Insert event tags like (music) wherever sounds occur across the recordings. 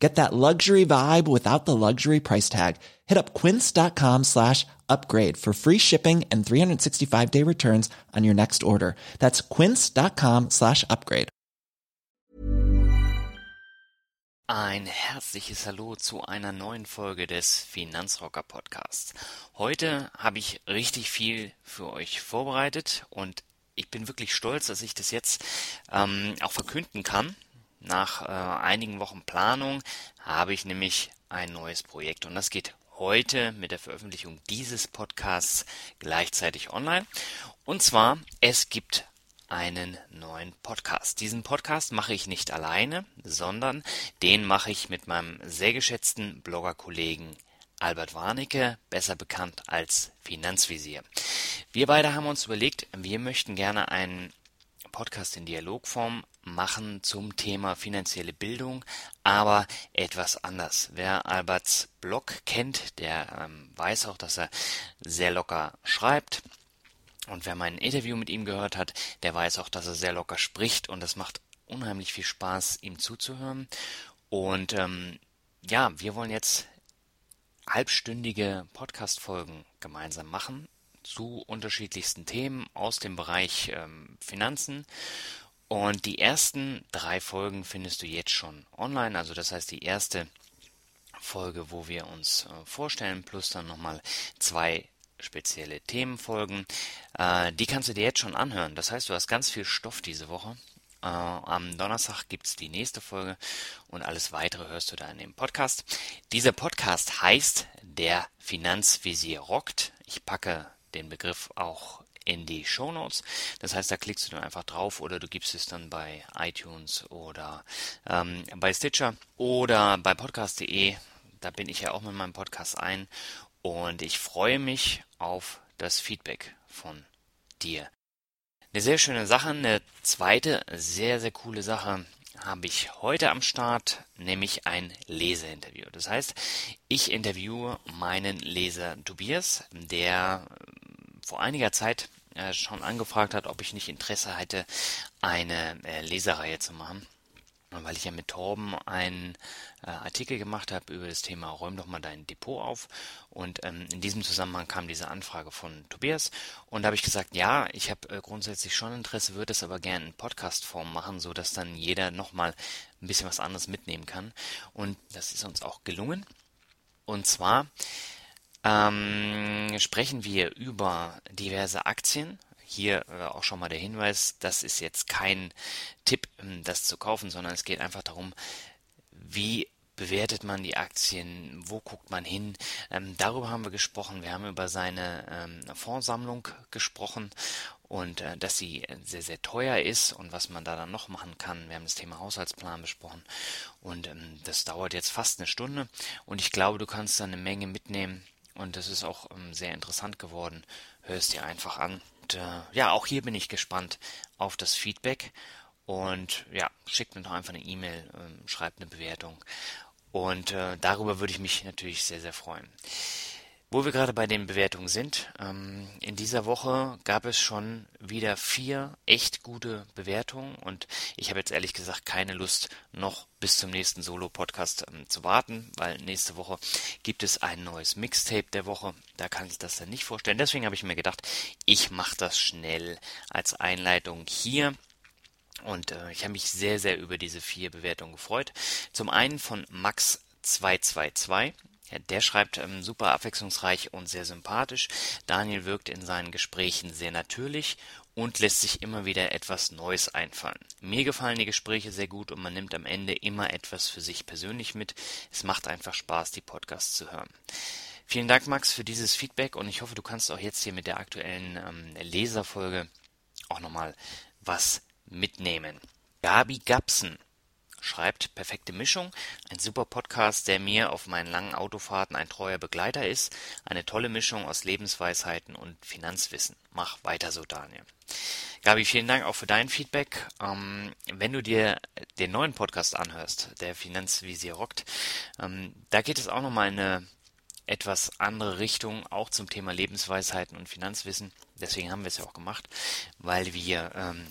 Get that luxury vibe without the luxury price tag. Hit up quince.com slash upgrade for free shipping and 365 day returns on your next order. That's quince.com slash upgrade. Ein herzliches Hallo zu einer neuen Folge des Finanzrocker Podcasts. Heute habe ich richtig viel für euch vorbereitet und ich bin wirklich stolz, dass ich das jetzt ähm, auch verkünden kann. Nach äh, einigen Wochen Planung habe ich nämlich ein neues Projekt und das geht heute mit der Veröffentlichung dieses Podcasts gleichzeitig online. Und zwar, es gibt einen neuen Podcast. Diesen Podcast mache ich nicht alleine, sondern den mache ich mit meinem sehr geschätzten Bloggerkollegen Albert Warnecke, besser bekannt als Finanzvisier. Wir beide haben uns überlegt, wir möchten gerne einen Podcast in Dialogform machen zum Thema finanzielle Bildung, aber etwas anders. Wer Alberts Blog kennt, der ähm, weiß auch, dass er sehr locker schreibt. Und wer mein Interview mit ihm gehört hat, der weiß auch, dass er sehr locker spricht und es macht unheimlich viel Spaß, ihm zuzuhören. Und ähm, ja, wir wollen jetzt halbstündige Podcast-Folgen gemeinsam machen zu unterschiedlichsten Themen aus dem Bereich ähm, Finanzen. Und die ersten drei Folgen findest du jetzt schon online. Also das heißt, die erste Folge, wo wir uns äh, vorstellen, plus dann nochmal zwei spezielle Themenfolgen. Äh, die kannst du dir jetzt schon anhören. Das heißt, du hast ganz viel Stoff diese Woche. Äh, am Donnerstag gibt es die nächste Folge und alles weitere hörst du da in dem Podcast. Dieser Podcast heißt Der Finanzvisier rockt. Ich packe den Begriff auch in die Show Notes. Das heißt, da klickst du dann einfach drauf oder du gibst es dann bei iTunes oder ähm, bei Stitcher oder bei podcast.de. Da bin ich ja auch mit meinem Podcast ein und ich freue mich auf das Feedback von dir. Eine sehr schöne Sache, eine zweite sehr, sehr coole Sache habe ich heute am Start, nämlich ein Leseinterview. Das heißt, ich interviewe meinen Leser Tobias, der vor einiger Zeit äh, schon angefragt hat, ob ich nicht Interesse hätte, eine äh, Lesereihe zu machen. Weil ich ja mit Torben einen äh, Artikel gemacht habe über das Thema Räum doch mal dein Depot auf. Und ähm, in diesem Zusammenhang kam diese Anfrage von Tobias. Und da habe ich gesagt, ja, ich habe äh, grundsätzlich schon Interesse, würde es aber gerne in Podcast-Form machen, so dann jeder nochmal ein bisschen was anderes mitnehmen kann. Und das ist uns auch gelungen. Und zwar ähm, sprechen wir über diverse Aktien. Hier äh, auch schon mal der Hinweis, das ist jetzt kein Tipp, ähm, das zu kaufen, sondern es geht einfach darum, wie bewertet man die Aktien, wo guckt man hin. Ähm, darüber haben wir gesprochen. Wir haben über seine ähm, Fondssammlung gesprochen und äh, dass sie sehr, sehr teuer ist und was man da dann noch machen kann. Wir haben das Thema Haushaltsplan besprochen und ähm, das dauert jetzt fast eine Stunde und ich glaube, du kannst da eine Menge mitnehmen und das ist auch ähm, sehr interessant geworden. Hör es dir einfach an. Und äh, ja, auch hier bin ich gespannt auf das Feedback. Und ja, schickt mir doch einfach eine E-Mail, ähm, schreibt eine Bewertung. Und äh, darüber würde ich mich natürlich sehr, sehr freuen. Wo wir gerade bei den Bewertungen sind, ähm, in dieser Woche gab es schon wieder vier echt gute Bewertungen und ich habe jetzt ehrlich gesagt keine Lust, noch bis zum nächsten Solo-Podcast ähm, zu warten, weil nächste Woche gibt es ein neues Mixtape der Woche. Da kann ich das dann nicht vorstellen. Deswegen habe ich mir gedacht, ich mache das schnell als Einleitung hier. Und äh, ich habe mich sehr, sehr über diese vier Bewertungen gefreut. Zum einen von Max 222. Ja, der schreibt ähm, super abwechslungsreich und sehr sympathisch. Daniel wirkt in seinen Gesprächen sehr natürlich und lässt sich immer wieder etwas Neues einfallen. Mir gefallen die Gespräche sehr gut und man nimmt am Ende immer etwas für sich persönlich mit. Es macht einfach Spaß, die Podcasts zu hören. Vielen Dank, Max, für dieses Feedback und ich hoffe, du kannst auch jetzt hier mit der aktuellen ähm, Leserfolge auch nochmal was mitnehmen. Gabi Gapsen schreibt Perfekte Mischung, ein super Podcast, der mir auf meinen langen Autofahrten ein treuer Begleiter ist. Eine tolle Mischung aus Lebensweisheiten und Finanzwissen. Mach weiter so, Daniel. Gabi, vielen Dank auch für dein Feedback. Ähm, wenn du dir den neuen Podcast anhörst, der Finanzvisier rockt, ähm, da geht es auch nochmal in eine etwas andere Richtung, auch zum Thema Lebensweisheiten und Finanzwissen. Deswegen haben wir es ja auch gemacht, weil wir ähm,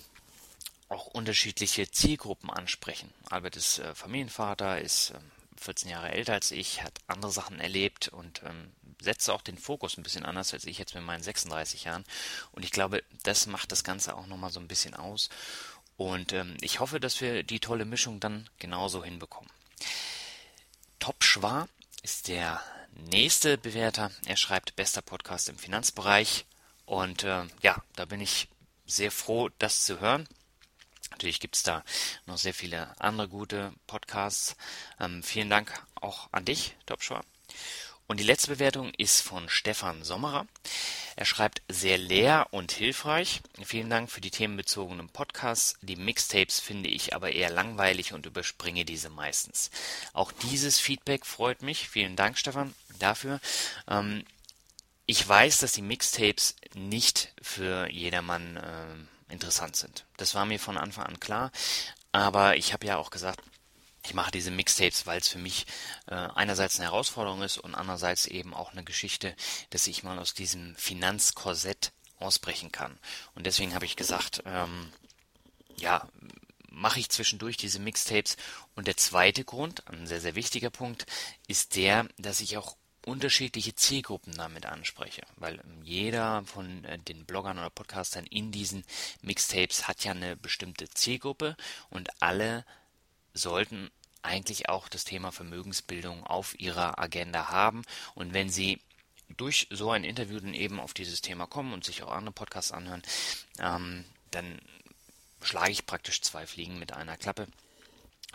auch unterschiedliche Zielgruppen ansprechen. Albert ist äh, Familienvater, ist ähm, 14 Jahre älter als ich, hat andere Sachen erlebt und ähm, setzt auch den Fokus ein bisschen anders als ich jetzt mit meinen 36 Jahren. Und ich glaube, das macht das Ganze auch nochmal so ein bisschen aus. Und ähm, ich hoffe, dass wir die tolle Mischung dann genauso hinbekommen. Top Schwar ist der nächste Bewerter. Er schreibt bester Podcast im Finanzbereich. Und äh, ja, da bin ich sehr froh, das zu hören. Natürlich gibt es da noch sehr viele andere gute Podcasts. Ähm, vielen Dank auch an dich, Topschwa. Und die letzte Bewertung ist von Stefan Sommerer. Er schreibt sehr leer und hilfreich. Vielen Dank für die themenbezogenen Podcasts. Die Mixtapes finde ich aber eher langweilig und überspringe diese meistens. Auch dieses Feedback freut mich. Vielen Dank, Stefan, dafür. Ähm, ich weiß, dass die Mixtapes nicht für jedermann äh, interessant sind. Das war mir von Anfang an klar, aber ich habe ja auch gesagt, ich mache diese Mixtapes, weil es für mich äh, einerseits eine Herausforderung ist und andererseits eben auch eine Geschichte, dass ich mal aus diesem Finanzkorsett ausbrechen kann. Und deswegen habe ich gesagt, ähm, ja, mache ich zwischendurch diese Mixtapes. Und der zweite Grund, ein sehr, sehr wichtiger Punkt, ist der, dass ich auch unterschiedliche Zielgruppen damit anspreche, weil ähm, jeder von äh, den Bloggern oder Podcastern in diesen Mixtapes hat ja eine bestimmte Zielgruppe und alle sollten eigentlich auch das Thema Vermögensbildung auf ihrer Agenda haben. Und wenn sie durch so ein Interview dann eben auf dieses Thema kommen und sich auch andere Podcasts anhören, ähm, dann schlage ich praktisch zwei Fliegen mit einer Klappe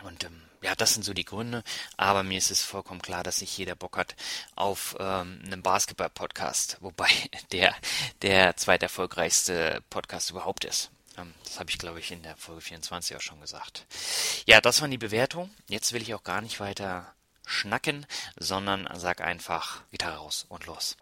und ähm, ja, das sind so die Gründe. Aber mir ist es vollkommen klar, dass nicht jeder Bock hat auf ähm, einen Basketball-Podcast, wobei (laughs) der der zweiterfolgreichste Podcast überhaupt ist. Ähm, das habe ich, glaube ich, in der Folge 24 auch schon gesagt. Ja, das waren die Bewertungen. Jetzt will ich auch gar nicht weiter schnacken, sondern sag einfach Gitarre raus und los.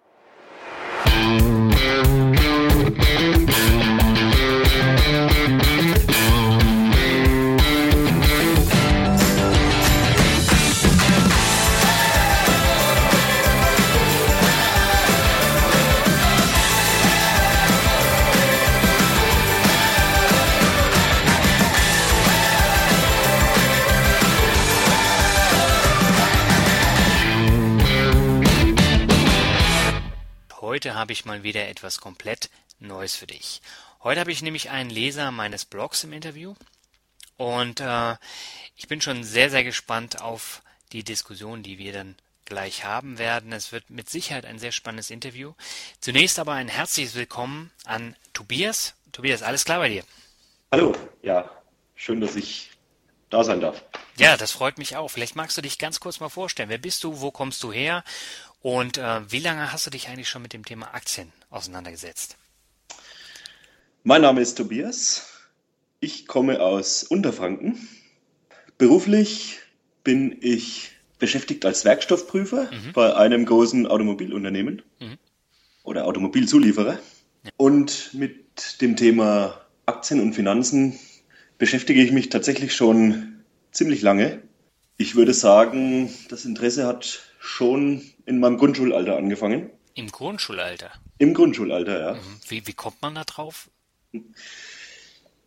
Heute habe ich mal wieder etwas komplett Neues für dich. Heute habe ich nämlich einen Leser meines Blogs im Interview und äh, ich bin schon sehr, sehr gespannt auf die Diskussion, die wir dann gleich haben werden. Es wird mit Sicherheit ein sehr spannendes Interview. Zunächst aber ein herzliches Willkommen an Tobias. Tobias, alles klar bei dir? Hallo, ja, schön, dass ich da sein darf. Ja, das freut mich auch. Vielleicht magst du dich ganz kurz mal vorstellen. Wer bist du? Wo kommst du her? Und äh, wie lange hast du dich eigentlich schon mit dem Thema Aktien auseinandergesetzt? Mein Name ist Tobias. Ich komme aus Unterfranken. Beruflich bin ich beschäftigt als Werkstoffprüfer mhm. bei einem großen Automobilunternehmen mhm. oder Automobilzulieferer. Ja. Und mit dem Thema Aktien und Finanzen beschäftige ich mich tatsächlich schon ziemlich lange. Ich würde sagen, das Interesse hat schon in meinem Grundschulalter angefangen. Im Grundschulalter? Im Grundschulalter, ja. Mhm. Wie, wie kommt man da drauf?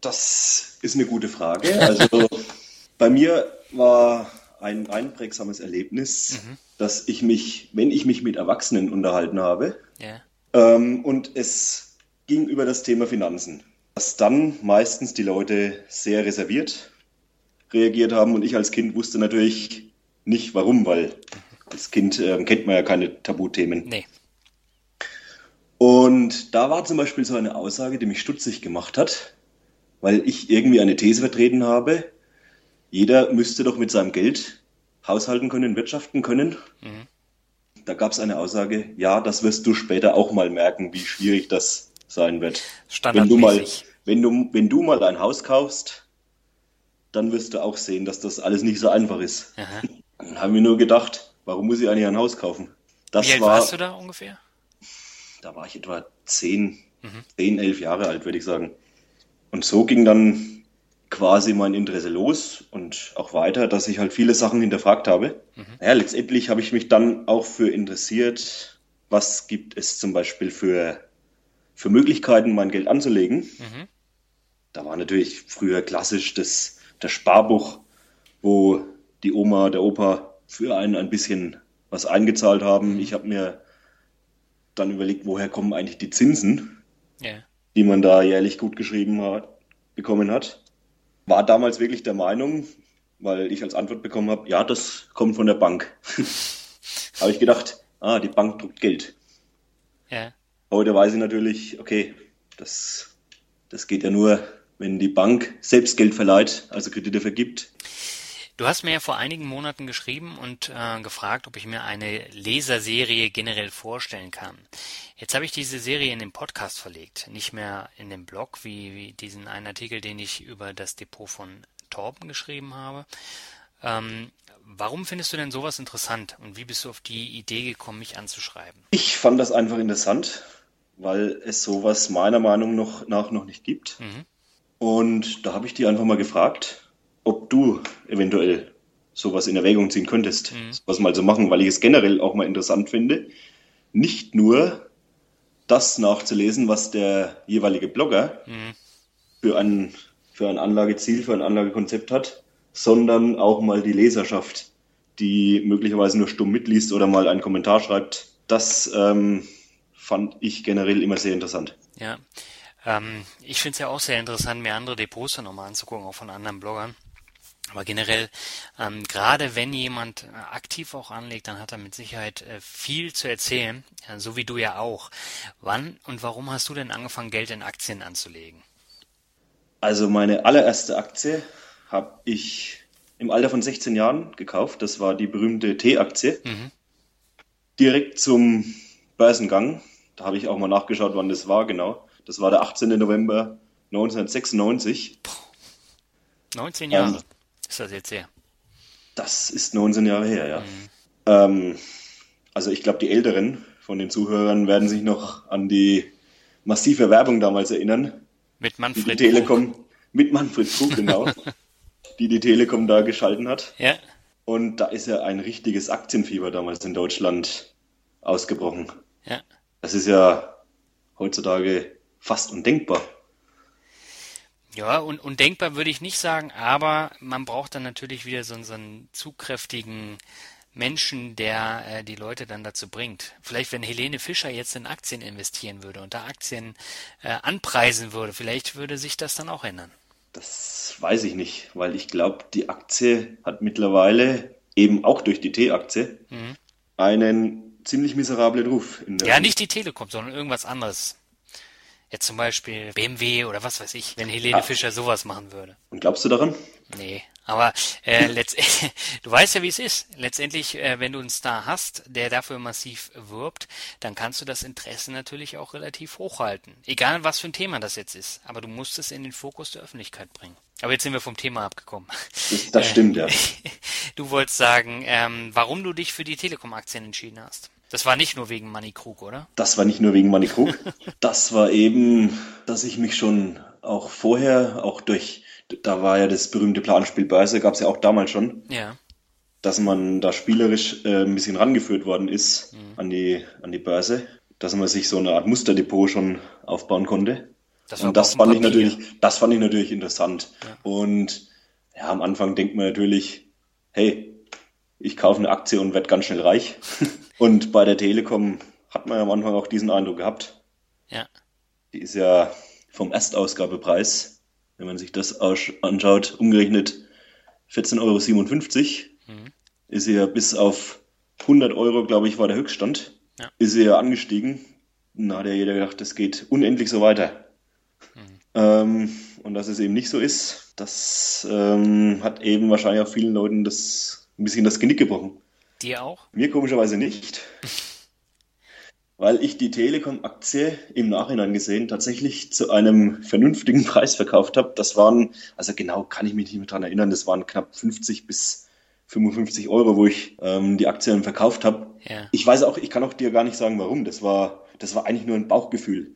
Das ist eine gute Frage. Also (laughs) bei mir war ein einprägsames Erlebnis, mhm. dass ich mich, wenn ich mich mit Erwachsenen unterhalten habe, ja. ähm, und es ging über das Thema Finanzen, dass dann meistens die Leute sehr reserviert reagiert haben und ich als Kind wusste natürlich nicht warum, weil als Kind äh, kennt man ja keine Tabuthemen. Nee. Und da war zum Beispiel so eine Aussage, die mich stutzig gemacht hat, weil ich irgendwie eine These vertreten habe, jeder müsste doch mit seinem Geld haushalten können, wirtschaften können. Mhm. Da gab es eine Aussage, ja, das wirst du später auch mal merken, wie schwierig das sein wird. Wenn du mal, wenn du, wenn du mal ein Haus kaufst, dann wirst du auch sehen, dass das alles nicht so einfach ist. Aha. (laughs) Dann haben wir nur gedacht, warum muss ich eigentlich ein Haus kaufen? Das Wie alt war, warst du da ungefähr? Da war ich etwa zehn, mhm. zehn, elf Jahre alt, würde ich sagen. Und so ging dann quasi mein Interesse los und auch weiter, dass ich halt viele Sachen hinterfragt habe. Mhm. Ja, letztendlich habe ich mich dann auch für interessiert, was gibt es zum Beispiel für, für Möglichkeiten, mein Geld anzulegen. Mhm. Da war natürlich früher klassisch das, das Sparbuch, wo die Oma, der Opa für einen ein bisschen was eingezahlt haben. Mhm. Ich habe mir dann überlegt, woher kommen eigentlich die Zinsen, yeah. die man da jährlich gut geschrieben hat, bekommen hat. War damals wirklich der Meinung, weil ich als Antwort bekommen habe, ja, das kommt von der Bank. (laughs) habe ich gedacht, ah, die Bank druckt Geld. Ja. Heute weiß ich natürlich, okay, das, das geht ja nur, wenn die Bank selbst Geld verleiht, also Kredite vergibt. Du hast mir ja vor einigen Monaten geschrieben und äh, gefragt, ob ich mir eine Leserserie generell vorstellen kann. Jetzt habe ich diese Serie in den Podcast verlegt, nicht mehr in den Blog, wie, wie diesen einen Artikel, den ich über das Depot von Torben geschrieben habe. Ähm, warum findest du denn sowas interessant und wie bist du auf die Idee gekommen, mich anzuschreiben? Ich fand das einfach interessant, weil es sowas meiner Meinung nach noch nicht gibt. Mhm. Und da habe ich die einfach mal gefragt, ob du eventuell sowas in Erwägung ziehen könntest, mhm. sowas mal zu machen, weil ich es generell auch mal interessant finde, nicht nur das nachzulesen, was der jeweilige Blogger mhm. für, ein, für ein Anlageziel, für ein Anlagekonzept hat, sondern auch mal die Leserschaft, die möglicherweise nur stumm mitliest oder mal einen Kommentar schreibt. Das ähm, fand ich generell immer sehr interessant. Ja, ähm, ich finde es ja auch sehr interessant, mir andere Depots nochmal anzugucken, auch von anderen Bloggern. Aber generell, ähm, gerade wenn jemand äh, aktiv auch anlegt, dann hat er mit Sicherheit äh, viel zu erzählen, ja, so wie du ja auch. Wann und warum hast du denn angefangen, Geld in Aktien anzulegen? Also meine allererste Aktie habe ich im Alter von 16 Jahren gekauft. Das war die berühmte T-Aktie. Mhm. Direkt zum Börsengang. Da habe ich auch mal nachgeschaut, wann das war genau. Das war der 18. November 1996. Puh. 19 Jahre. Ähm, ist das jetzt her? Das ist 19 Jahre her, ja. Mhm. Ähm, also ich glaube, die Älteren von den Zuhörern werden sich noch an die massive Werbung damals erinnern. Mit Manfred die Telekom, Krug. Mit Manfred Krug, genau. (laughs) die die Telekom da geschalten hat. Ja. Und da ist ja ein richtiges Aktienfieber damals in Deutschland ausgebrochen. Ja. Das ist ja heutzutage fast undenkbar. Ja, und undenkbar würde ich nicht sagen, aber man braucht dann natürlich wieder so, so einen zugkräftigen Menschen, der äh, die Leute dann dazu bringt. Vielleicht, wenn Helene Fischer jetzt in Aktien investieren würde und da Aktien äh, anpreisen würde, vielleicht würde sich das dann auch ändern. Das weiß ich nicht, weil ich glaube, die Aktie hat mittlerweile eben auch durch die T-Aktie mhm. einen ziemlich miserablen Ruf. ja, nicht die Telekom, sondern irgendwas anderes. Jetzt zum Beispiel BMW oder was weiß ich, wenn Helene ah. Fischer sowas machen würde. Und glaubst du daran? Nee, aber äh, (laughs) du weißt ja, wie es ist. Letztendlich, äh, wenn du einen Star hast, der dafür massiv wirbt, dann kannst du das Interesse natürlich auch relativ hochhalten. Egal, was für ein Thema das jetzt ist. Aber du musst es in den Fokus der Öffentlichkeit bringen. Aber jetzt sind wir vom Thema abgekommen. Das, das stimmt, ja. (laughs) Du wolltest sagen, ähm, warum du dich für die Telekom-Aktien entschieden hast. Das war nicht nur wegen Money Krug, oder? Das war nicht nur wegen Money Krug. (laughs) das war eben, dass ich mich schon auch vorher, auch durch, da war ja das berühmte Planspiel Börse, gab es ja auch damals schon. Ja. Dass man da spielerisch äh, ein bisschen rangeführt worden ist mhm. an, die, an die Börse, dass man sich so eine Art Musterdepot schon aufbauen konnte. Das und das fand ich natürlich, das fand ich natürlich interessant. Ja. Und ja, am Anfang denkt man natürlich, hey, ich kaufe eine Aktie und werde ganz schnell reich. (laughs) Und bei der Telekom hat man ja am Anfang auch diesen Eindruck gehabt. Ja. Die ist ja vom Erstausgabepreis, wenn man sich das anschaut, umgerechnet 14,57 Euro. Mhm. Ist ja bis auf 100 Euro, glaube ich, war der Höchststand. Ja. Ist sie ja angestiegen. Da hat ja jeder gedacht, das geht unendlich so weiter. Mhm. Ähm, und dass es eben nicht so ist, das ähm, hat eben wahrscheinlich auch vielen Leuten das ein bisschen das Genick gebrochen. Dir auch? Mir komischerweise nicht. (laughs) weil ich die Telekom-Aktie im Nachhinein gesehen tatsächlich zu einem vernünftigen (laughs) Preis verkauft habe. Das waren, also genau kann ich mich nicht mehr dran erinnern, das waren knapp 50 bis 55 Euro, wo ich ähm, die Aktien verkauft habe. Ja. Ich weiß auch, ich kann auch dir gar nicht sagen, warum. Das war, das war eigentlich nur ein Bauchgefühl.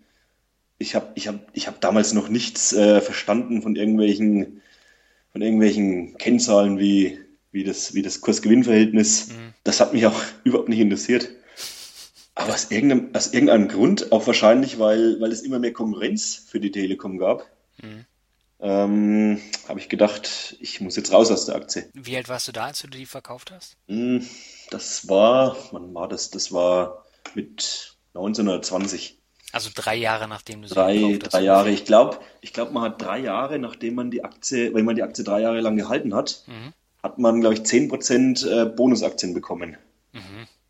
Ich habe ich hab, ich hab damals noch nichts äh, verstanden von irgendwelchen, von irgendwelchen Kennzahlen wie, wie das, wie das Kurs-Gewinn-Verhältnis. Das hat mich auch (laughs) überhaupt nicht interessiert. Aber aus irgendeinem, aus irgendeinem Grund, auch wahrscheinlich, weil, weil es immer mehr Konkurrenz für die Telekom gab, ähm, habe ich gedacht, ich muss jetzt raus aus der Aktie. Wie alt warst du da, als du die verkauft hast? Hm, Das war, wann war das? Das war mit 1920. Also drei Jahre nachdem du sie Drei, gekauft hast. drei Jahre. Ich glaube, ich glaube, man hat drei Jahre, nachdem man die Aktie, wenn man die Aktie drei Jahre lang gehalten hat, hat man, glaube ich, 10% äh, Bonusaktien bekommen.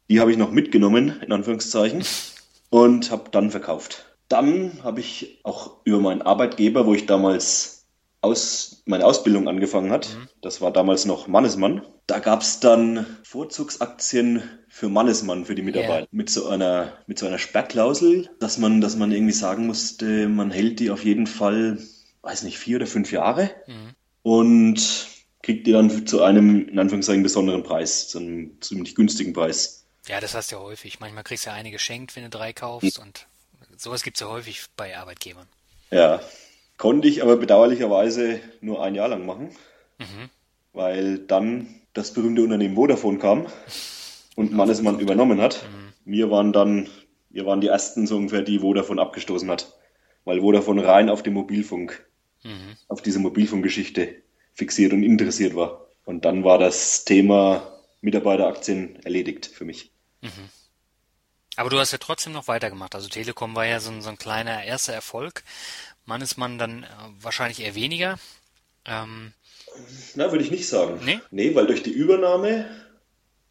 Die habe ich noch mitgenommen, in Anführungszeichen, (laughs) und habe dann verkauft. Dann habe ich auch über meinen Arbeitgeber, wo ich damals aus, meine Ausbildung angefangen hat, das war damals noch Mannesmann, da gab es dann Vorzugsaktien für Mannesmann, für die Mitarbeiter, mit so einer, mit so einer Sperrklausel, dass man, dass man irgendwie sagen musste, man hält die auf jeden Fall, weiß nicht, vier oder fünf Jahre und kriegt die dann zu einem, in Anführungszeichen, besonderen Preis, zu einem ziemlich günstigen Preis. Ja, das hast du ja häufig. Manchmal kriegst du ja eine geschenkt, wenn du drei kaufst und sowas gibt's ja häufig bei Arbeitgebern. Ja, konnte ich aber bedauerlicherweise nur ein Jahr lang machen, weil dann das berühmte Unternehmen Vodafone kam und Mannesmann übernommen hat. Wir waren dann, wir waren die ersten so ungefähr, die Vodafone abgestoßen hat, weil Vodafone rein auf dem Mobilfunk, auf diese Mobilfunkgeschichte fixiert und interessiert war. Und dann war das Thema Mitarbeiteraktien erledigt für mich. Aber du hast ja trotzdem noch weitergemacht. Also Telekom war ja so ein, so ein kleiner erster Erfolg. Mannesmann dann äh, wahrscheinlich eher weniger. Ähm, Na, würde ich nicht sagen. Nee? Nee, weil durch die Übernahme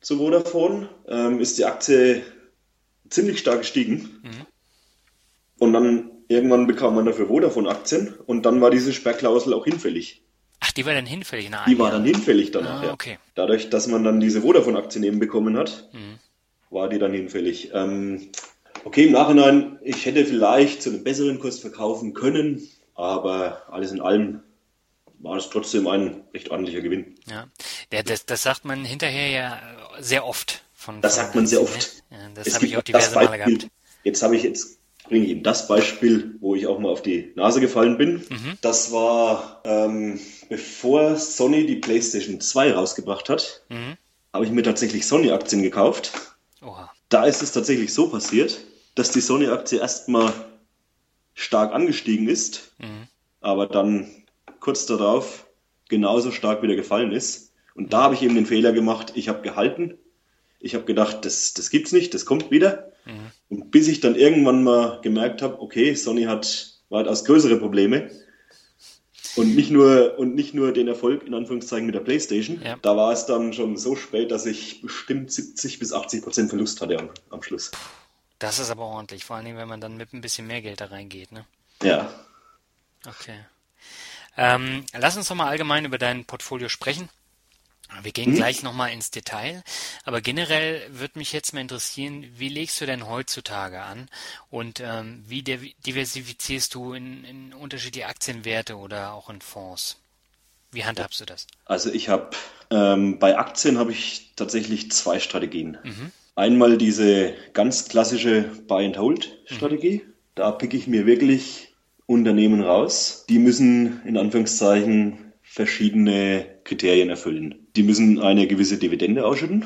zu Vodafone ähm, ist die Aktie ziemlich stark gestiegen. Und dann irgendwann bekam man dafür Vodafone-Aktien und dann war diese Sperrklausel auch hinfällig. Ach, die war dann hinfällig nach Die war dann hinfällig danach. Ah, ja. okay. Dadurch, dass man dann diese Vodafone-Aktien eben bekommen hat, war die dann hinfällig. Ähm, okay, im Nachhinein, ich hätte vielleicht zu einem besseren Kurs verkaufen können, aber alles in allem war es trotzdem ein recht ordentlicher Gewinn. Ja, ja das, das sagt man hinterher ja sehr oft. Von, Das von sagt man sehr oft. Ne? Ja, das habe ich auch diverse Male gehabt. Jetzt habe ich jetzt bringe ich Ihnen das Beispiel, wo ich auch mal auf die Nase gefallen bin. Mhm. Das war ähm, bevor Sony die PlayStation 2 rausgebracht hat, Mhm. habe ich mir tatsächlich Sony-Aktien gekauft. Oha. Da ist es tatsächlich so passiert, dass die Sony-Aktie erstmal stark angestiegen ist, aber dann kurz darauf genauso stark wieder gefallen ist. Und da habe ich eben den Fehler gemacht, ich habe gehalten. Ich habe gedacht, das, das gibt's nicht, das kommt wieder. Und bis ich dann irgendwann mal gemerkt habe, okay, Sony hat weitaus größere Probleme und nicht nur und nicht nur den Erfolg in Anführungszeichen mit der PlayStation. Ja. Da war es dann schon so spät, dass ich bestimmt 70 bis 80 Prozent Verlust hatte am, am Schluss. Das ist aber ordentlich, vor allen Dingen, wenn man dann mit ein bisschen mehr Geld da reingeht, ne? Ja, Okay. Ähm, lass uns doch mal allgemein über dein Portfolio sprechen. Wir Mhm. gehen gleich nochmal ins Detail, aber generell würde mich jetzt mal interessieren, wie legst du denn heutzutage an und ähm, wie div- diversifizierst du in, in unterschiedliche Aktienwerte oder auch in Fonds? Wie handhabst du das? Also ich habe ähm, bei Aktien habe ich tatsächlich zwei Strategien. Einmal diese ganz klassische Buy and Hold Strategie. Da picke ich mir wirklich Unternehmen raus. Die müssen in Anführungszeichen verschiedene Kriterien erfüllen. Die müssen eine gewisse Dividende ausschütten.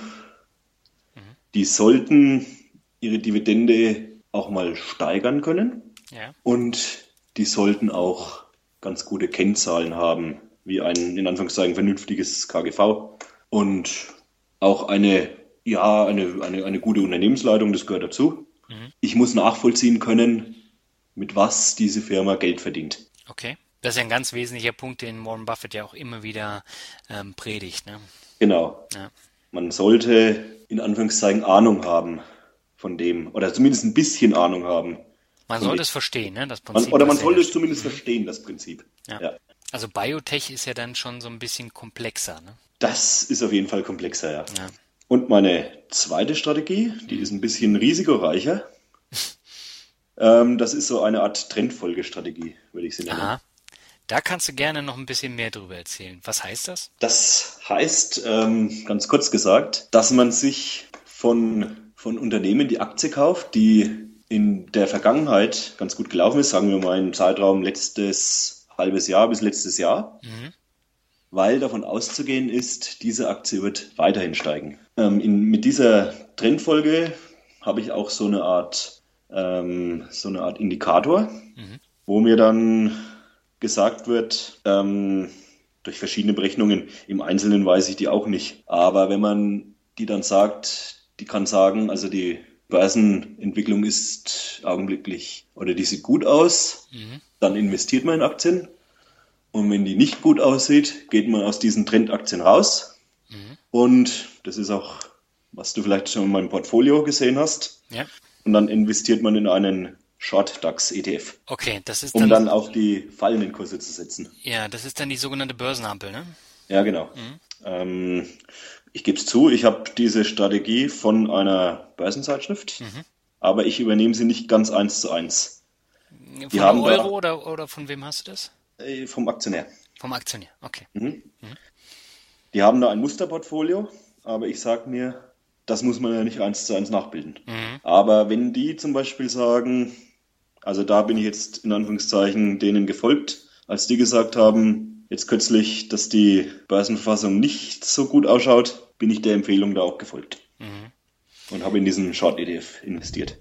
Die sollten ihre Dividende auch mal steigern können. Ja, Und die sollten auch ganz gute Kennzahlen haben, wie ein in Anführungszeichen vernünftiges KGV und auch eine, ja, eine, eine, eine gute Unternehmensleitung, das gehört dazu. Ich muss nachvollziehen können, mit was diese Firma Geld verdient. okay. Das ist ja ein ganz wesentlicher Punkt, den Warren Buffett ja auch immer wieder ähm, predigt, ne? Genau. Ja. Man sollte in Anführungszeichen Ahnung haben von dem, oder zumindest ein bisschen Ahnung haben. Man sollte es verstehen, ne? Das Man, Prinzip, oder man sollte es zumindest verstehen, das Prinzip. ja. Ja. Also Biotech ist ja dann schon so ein bisschen komplexer, ne? Das ist auf jeden Fall komplexer, ja. Ja. Und meine zweite Strategie, die ist ein bisschen risikoreicher. (laughs) Ähm, das ist so eine Art Trendfolgestrategie, würde ich sie nennen. Aha. Da kannst du gerne noch ein bisschen mehr drüber erzählen. Was heißt das? Das heißt, ähm, ganz kurz gesagt, dass man sich von, von Unternehmen die Aktie kauft, die in der Vergangenheit ganz gut gelaufen ist, sagen wir mal im Zeitraum letztes halbes Jahr bis letztes Jahr, mhm. weil davon auszugehen ist, diese Aktie wird weiterhin steigen. Ähm, in, mit dieser Trendfolge habe ich auch so eine Art, ähm, so eine Art Indikator, mhm. wo mir dann gesagt wird, ähm, durch verschiedene Berechnungen, im Einzelnen weiß ich die auch nicht. Aber wenn man die dann sagt, die kann sagen, also die Börsenentwicklung ist augenblicklich oder die sieht gut aus, mhm. dann investiert man in Aktien. Und wenn die nicht gut aussieht, geht man aus diesen Trendaktien raus. Mhm. Und das ist auch, was du vielleicht schon in meinem Portfolio gesehen hast. Ja. Und dann investiert man in einen Short DAX ETF. Okay, das ist dann. Um dann auf die fallenden Kurse zu setzen. Ja, das ist dann die sogenannte Börsenampel, ne? Ja, genau. Mhm. Ähm, ich gebe es zu, ich habe diese Strategie von einer Börsenzeitschrift, mhm. aber ich übernehme sie nicht ganz eins zu eins. Von die haben Euro da, oder, oder von wem hast du das? Äh, vom Aktionär. Vom Aktionär, okay. Mhm. Mhm. Die haben da ein Musterportfolio, aber ich sage mir, das muss man ja nicht eins zu eins nachbilden. Mhm. Aber wenn die zum Beispiel sagen, also da bin ich jetzt in Anführungszeichen denen gefolgt, als die gesagt haben, jetzt kürzlich, dass die Börsenverfassung nicht so gut ausschaut, bin ich der Empfehlung da auch gefolgt. Mhm. Und habe in diesen Short-ETF investiert.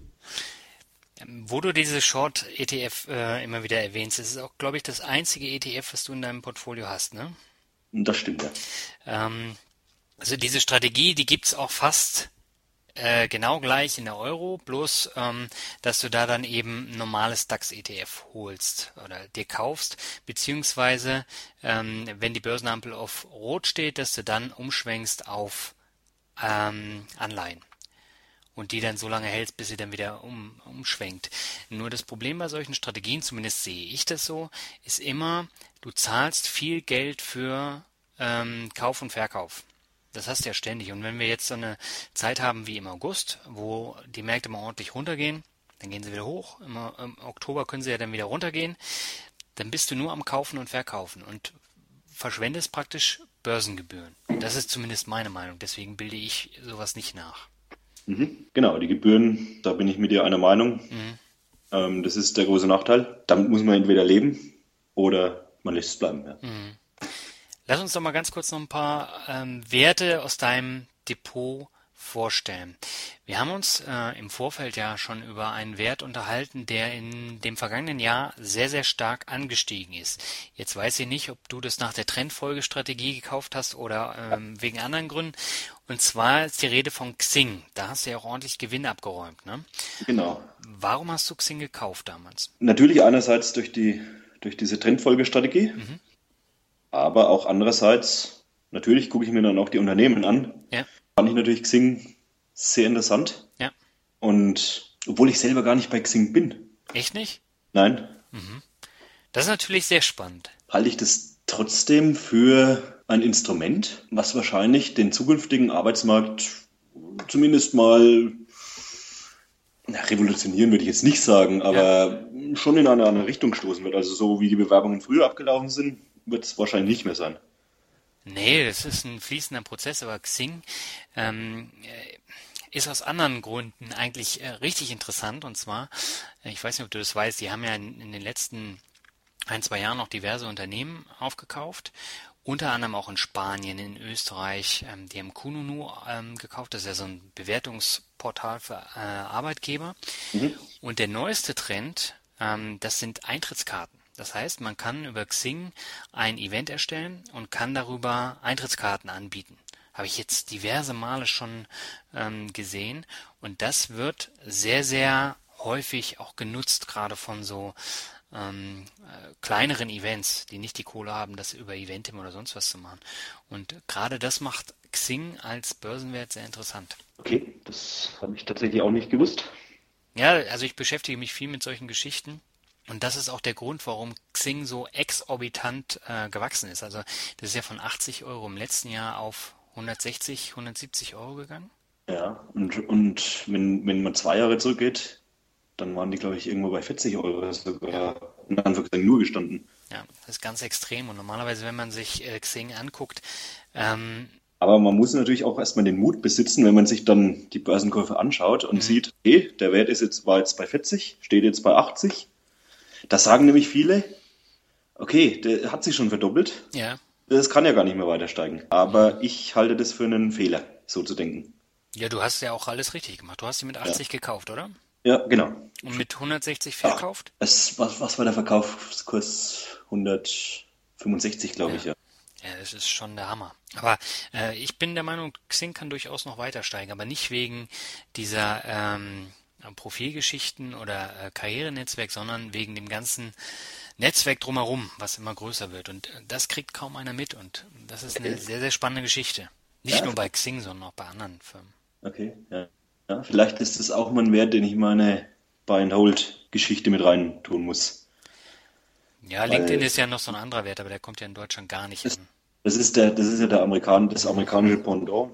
Ähm, wo du diese Short-ETF äh, immer wieder erwähnst, das ist auch, glaube ich, das einzige ETF, was du in deinem Portfolio hast, ne? Das stimmt, ja. Ähm, also diese Strategie, die gibt's auch fast äh, genau gleich in der Euro, bloß ähm, dass du da dann eben ein normales DAX-ETF holst oder dir kaufst, beziehungsweise ähm, wenn die Börsenampel auf Rot steht, dass du dann umschwenkst auf ähm, Anleihen und die dann so lange hältst, bis sie dann wieder um, umschwenkt. Nur das Problem bei solchen Strategien, zumindest sehe ich das so, ist immer, du zahlst viel Geld für ähm, Kauf und Verkauf. Das hast du ja ständig. Und wenn wir jetzt so eine Zeit haben wie im August, wo die Märkte mal ordentlich runtergehen, dann gehen sie wieder hoch. Im, Im, Oktober können sie ja dann wieder runtergehen. Dann bist du nur am Kaufen und Verkaufen und verschwendest praktisch Börsengebühren. Das ist zumindest meine Meinung. Deswegen bilde ich sowas nicht nach. Mhm. Genau, die Gebühren, da bin ich mit dir einer Meinung. Mhm. Ähm, das ist der große Nachteil. Damit muss man entweder leben oder man lässt es bleiben. Ja. Mhm. Lass uns doch mal ganz kurz noch ein paar ähm, Werte aus deinem Depot vorstellen. Wir haben uns äh, im Vorfeld ja schon über einen Wert unterhalten, der in dem vergangenen Jahr sehr, sehr stark angestiegen ist. Jetzt weiß ich nicht, ob du das nach der Trendfolgestrategie gekauft hast oder ähm, wegen anderen Gründen. Und zwar ist die Rede von Xing. Da hast du ja auch ordentlich Gewinn abgeräumt. Ne? Genau. Warum hast du Xing gekauft damals? Natürlich einerseits durch die durch diese Trendfolgestrategie. Mhm. Aber auch andererseits, natürlich gucke ich mir dann auch die Unternehmen an. Ja. Fand ich natürlich Xing sehr interessant. Ja. Und obwohl ich selber gar nicht bei Xing bin. Echt nicht? Nein. Mhm. Das ist natürlich sehr spannend. Halte ich das trotzdem für ein Instrument, was wahrscheinlich den zukünftigen Arbeitsmarkt zumindest mal na, revolutionieren würde ich jetzt nicht sagen, aber ja. schon in eine andere Richtung stoßen wird. Also so wie die Bewerbungen früher abgelaufen sind, wird es wahrscheinlich nicht mehr sein. Nee, das ist ein fließender Prozess, aber Xing ähm, äh, ist aus anderen Gründen eigentlich äh, richtig interessant. Und zwar, äh, ich weiß nicht, ob du das weißt, die haben ja in, in den letzten ein, zwei Jahren noch diverse Unternehmen aufgekauft unter anderem auch in Spanien, in Österreich. Ähm, die haben Kununu ähm, gekauft, das ist ja so ein Bewertungsportal für äh, Arbeitgeber. Mhm. Und der neueste Trend, ähm, das sind Eintrittskarten. Das heißt, man kann über Xing ein Event erstellen und kann darüber Eintrittskarten anbieten. Habe ich jetzt diverse Male schon ähm, gesehen und das wird sehr, sehr häufig auch genutzt, gerade von so ähm, äh, kleineren Events, die nicht die Kohle haben, das über Eventim oder sonst was zu machen. Und gerade das macht Xing als Börsenwert sehr interessant. Okay, das habe ich tatsächlich auch nicht gewusst. Ja, also ich beschäftige mich viel mit solchen Geschichten und das ist auch der Grund, warum Xing so exorbitant äh, gewachsen ist. Also das ist ja von 80 Euro im letzten Jahr auf 160, 170 Euro gegangen. Ja, und, und wenn, wenn man zwei Jahre zurückgeht, dann waren die, glaube ich, irgendwo bei 40 Euro sogar in Anführungszeichen nur gestanden. Ja, das ist ganz extrem. Und normalerweise, wenn man sich äh, Xing anguckt, ähm, aber man muss natürlich auch erstmal den Mut besitzen, wenn man sich dann die Börsenkurve anschaut und mhm. sieht, okay, der Wert ist jetzt, war jetzt bei 40, steht jetzt bei 80. Das sagen nämlich viele, okay, der hat sich schon verdoppelt. Ja. Das kann ja gar nicht mehr weiter steigen. Aber ich halte das für einen Fehler, so zu denken. Ja, du hast ja auch alles richtig gemacht. Du hast sie mit 80 ja. gekauft, oder? Ja, genau. Und mit 160 verkauft? Ja, es, was, was war der Verkaufskurs? 165, glaube ja. ich, ja. Ja, das ist schon der Hammer. Aber äh, ich bin der Meinung, Xing kann durchaus noch weiter steigen, aber nicht wegen dieser ähm, Profilgeschichten oder äh, Karrierenetzwerk, sondern wegen dem ganzen Netzwerk drumherum, was immer größer wird. Und äh, das kriegt kaum einer mit. Und das ist eine sehr, sehr spannende Geschichte. Nicht ja. nur bei Xing, sondern auch bei anderen Firmen. Okay, ja. ja vielleicht ist das auch mal ein Wert, den ich meine Buy-and-Hold-Geschichte mit rein tun muss. Ja, LinkedIn ist ja noch so ein anderer Wert, aber der kommt ja in Deutschland gar nicht das, an. Das ist der, das ist ja der Amerikan, das amerikanische Pendant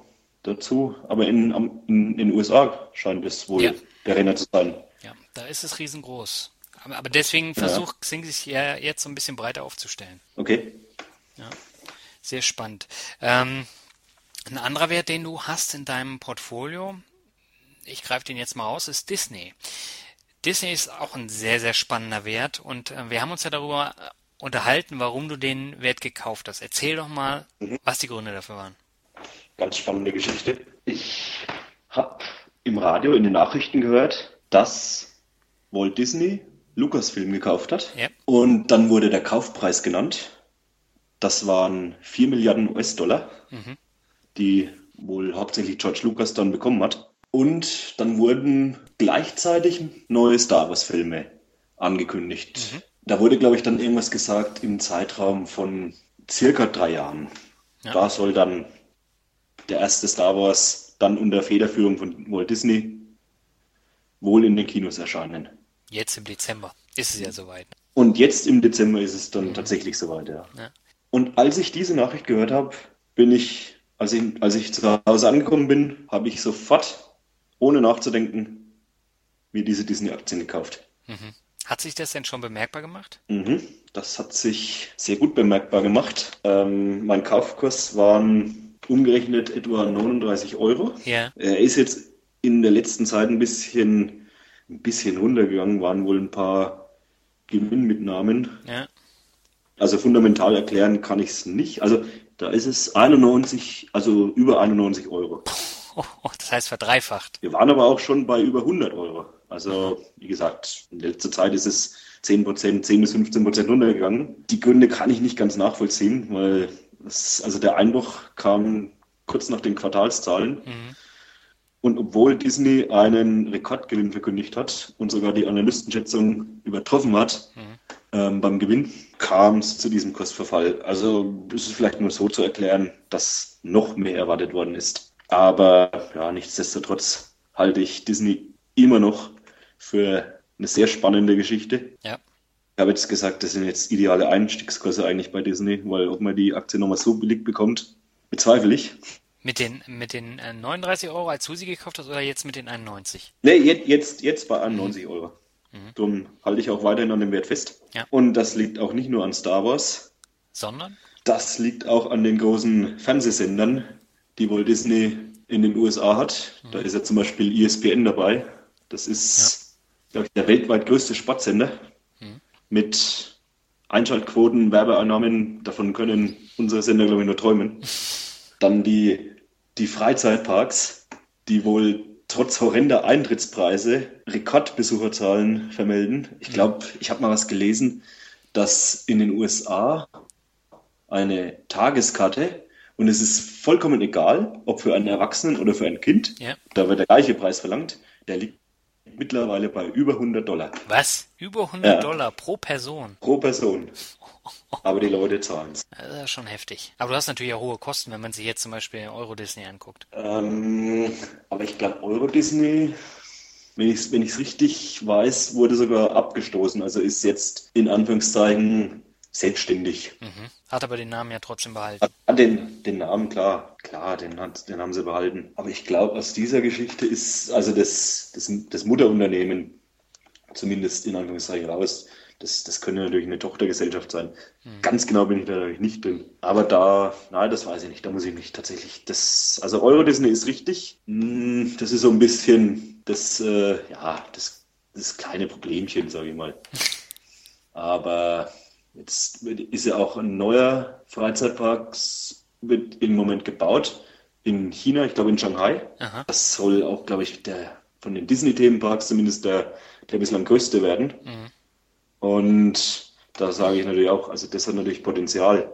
dazu. Aber in, in, in den USA scheint es wohl ja. der Renner zu sein. Ja, da ist es riesengroß. Aber, aber deswegen versucht ja. Xing sich ja jetzt so ein bisschen breiter aufzustellen. Okay. Ja, sehr spannend. Ähm, ein anderer Wert, den du hast in deinem Portfolio, ich greife den jetzt mal aus, ist Disney. Disney ist auch ein sehr, sehr spannender Wert und äh, wir haben uns ja darüber äh, unterhalten, warum du den Wert gekauft hast. Erzähl doch mal, mhm. was die Gründe dafür waren. Ganz spannende Geschichte. Ich habe im Radio in den Nachrichten gehört, dass Walt Disney Lucasfilm gekauft hat. Ja. Und dann wurde der Kaufpreis genannt. Das waren 4 Milliarden US-Dollar, mhm. die wohl hauptsächlich George Lucas dann bekommen hat. Und dann wurden gleichzeitig neue Star Wars-Filme angekündigt. Mhm. Da wurde, glaube ich, dann irgendwas gesagt im Zeitraum von circa drei Jahren. Ja. Da soll dann der erste Star Wars dann unter Federführung von Walt Disney wohl in den Kinos erscheinen. Jetzt im Dezember ist es ja soweit. Und jetzt im Dezember ist es dann tatsächlich soweit, ja. ja. Und als ich diese Nachricht gehört habe, bin ich, als ich, als ich zu Hause angekommen bin, habe ich sofort ohne nachzudenken, mir diese Disney-Aktien gekauft. Mhm. Hat sich das denn schon bemerkbar gemacht? Mhm. Das hat sich sehr gut bemerkbar gemacht. Ähm, mein Kaufkurs waren umgerechnet etwa 39 Euro. Ja. Er ist jetzt in der letzten Zeit ein bisschen, ein bisschen runtergegangen, waren wohl ein paar Gewinnmitnahmen. Ja. Also fundamental erklären kann ich es nicht. Also da ist es 91, also über 91 Euro. Oh, das heißt verdreifacht. Wir waren aber auch schon bei über 100 Euro. Also, wie gesagt, in letzter Zeit ist es 10 Prozent, 10 bis 15 Prozent runtergegangen. Die Gründe kann ich nicht ganz nachvollziehen, weil also der Einbruch kam kurz nach den Quartalszahlen. Mhm. Und obwohl Disney einen Rekordgewinn verkündigt hat und sogar die Analystenschätzung übertroffen hat mhm. ähm, beim Gewinn, kam es zu diesem Kursverfall. Also es ist vielleicht nur so zu erklären, dass noch mehr erwartet worden ist. Aber ja, nichtsdestotrotz halte ich Disney immer noch für eine sehr spannende Geschichte. Ja. Ich habe jetzt gesagt, das sind jetzt ideale Einstiegskurse eigentlich bei Disney, weil ob man die Aktie nochmal so billig bekommt, bezweifle ich. Mit den, mit den 39 äh, Euro, als du sie gekauft hast, oder jetzt mit den 91? Nee, jetzt, jetzt, jetzt bei 91 mhm. Euro. Mhm. Darum halte ich auch weiterhin an dem Wert fest. Ja. Und das liegt auch nicht nur an Star Wars. Sondern? Das liegt auch an den großen Fernsehsendern, die Walt Disney in den USA hat. Mhm. Da ist ja zum Beispiel ESPN dabei. Das ist, ja. glaube ich, der weltweit größte Sportsender. Mit Einschaltquoten, Werbeeinnahmen. Davon können unsere Sender, glaube ich, nur träumen. Dann die, die Freizeitparks, die wohl trotz horrender Eintrittspreise Rekordbesucherzahlen vermelden. Ich glaube, ich habe mal was gelesen, dass in den USA eine Tageskarte und es ist vollkommen egal, ob für einen Erwachsenen oder für ein Kind. Ja. Da wird der gleiche Preis verlangt. Der liegt mittlerweile bei über 100 Dollar. Was? Über 100 ja. Dollar pro Person? Pro Person. Aber die Leute zahlen es. (laughs) Das ist schon heftig. Aber du hast natürlich auch hohe Kosten, wenn man sich jetzt zum Beispiel Euro Disney anguckt. Ähm, aber ich glaube, Euro Disney, wenn ich es richtig weiß, wurde sogar abgestoßen. Also ist jetzt in Anführungszeichen selbstständig. Mhm. Hat aber den Namen ja trotzdem behalten. Hat den, den Namen, klar, klar, den, hat, den haben sie behalten. Aber ich glaube, aus dieser Geschichte ist, also das, das, das Mutterunternehmen zumindest in Anführungszeichen raus. Das, das könnte natürlich eine Tochtergesellschaft sein. Mhm. Ganz genau bin ich da natürlich nicht drin. Aber da, nein, das weiß ich nicht. Da muss ich mich tatsächlich, das, also Euro Disney ist richtig. Hm, das ist so ein bisschen das, äh, ja, das, das kleine Problemchen, sage ich mal. (laughs) Aber jetzt ist ja auch ein neuer Freizeitpark, wird im Moment gebaut in China, ich glaube in Shanghai. Aha. Das soll auch, glaube ich, der von den Disney-Themenparks zumindest der, der bislang größte werden. Mhm. Und da sage ich natürlich auch, also das hat natürlich Potenzial.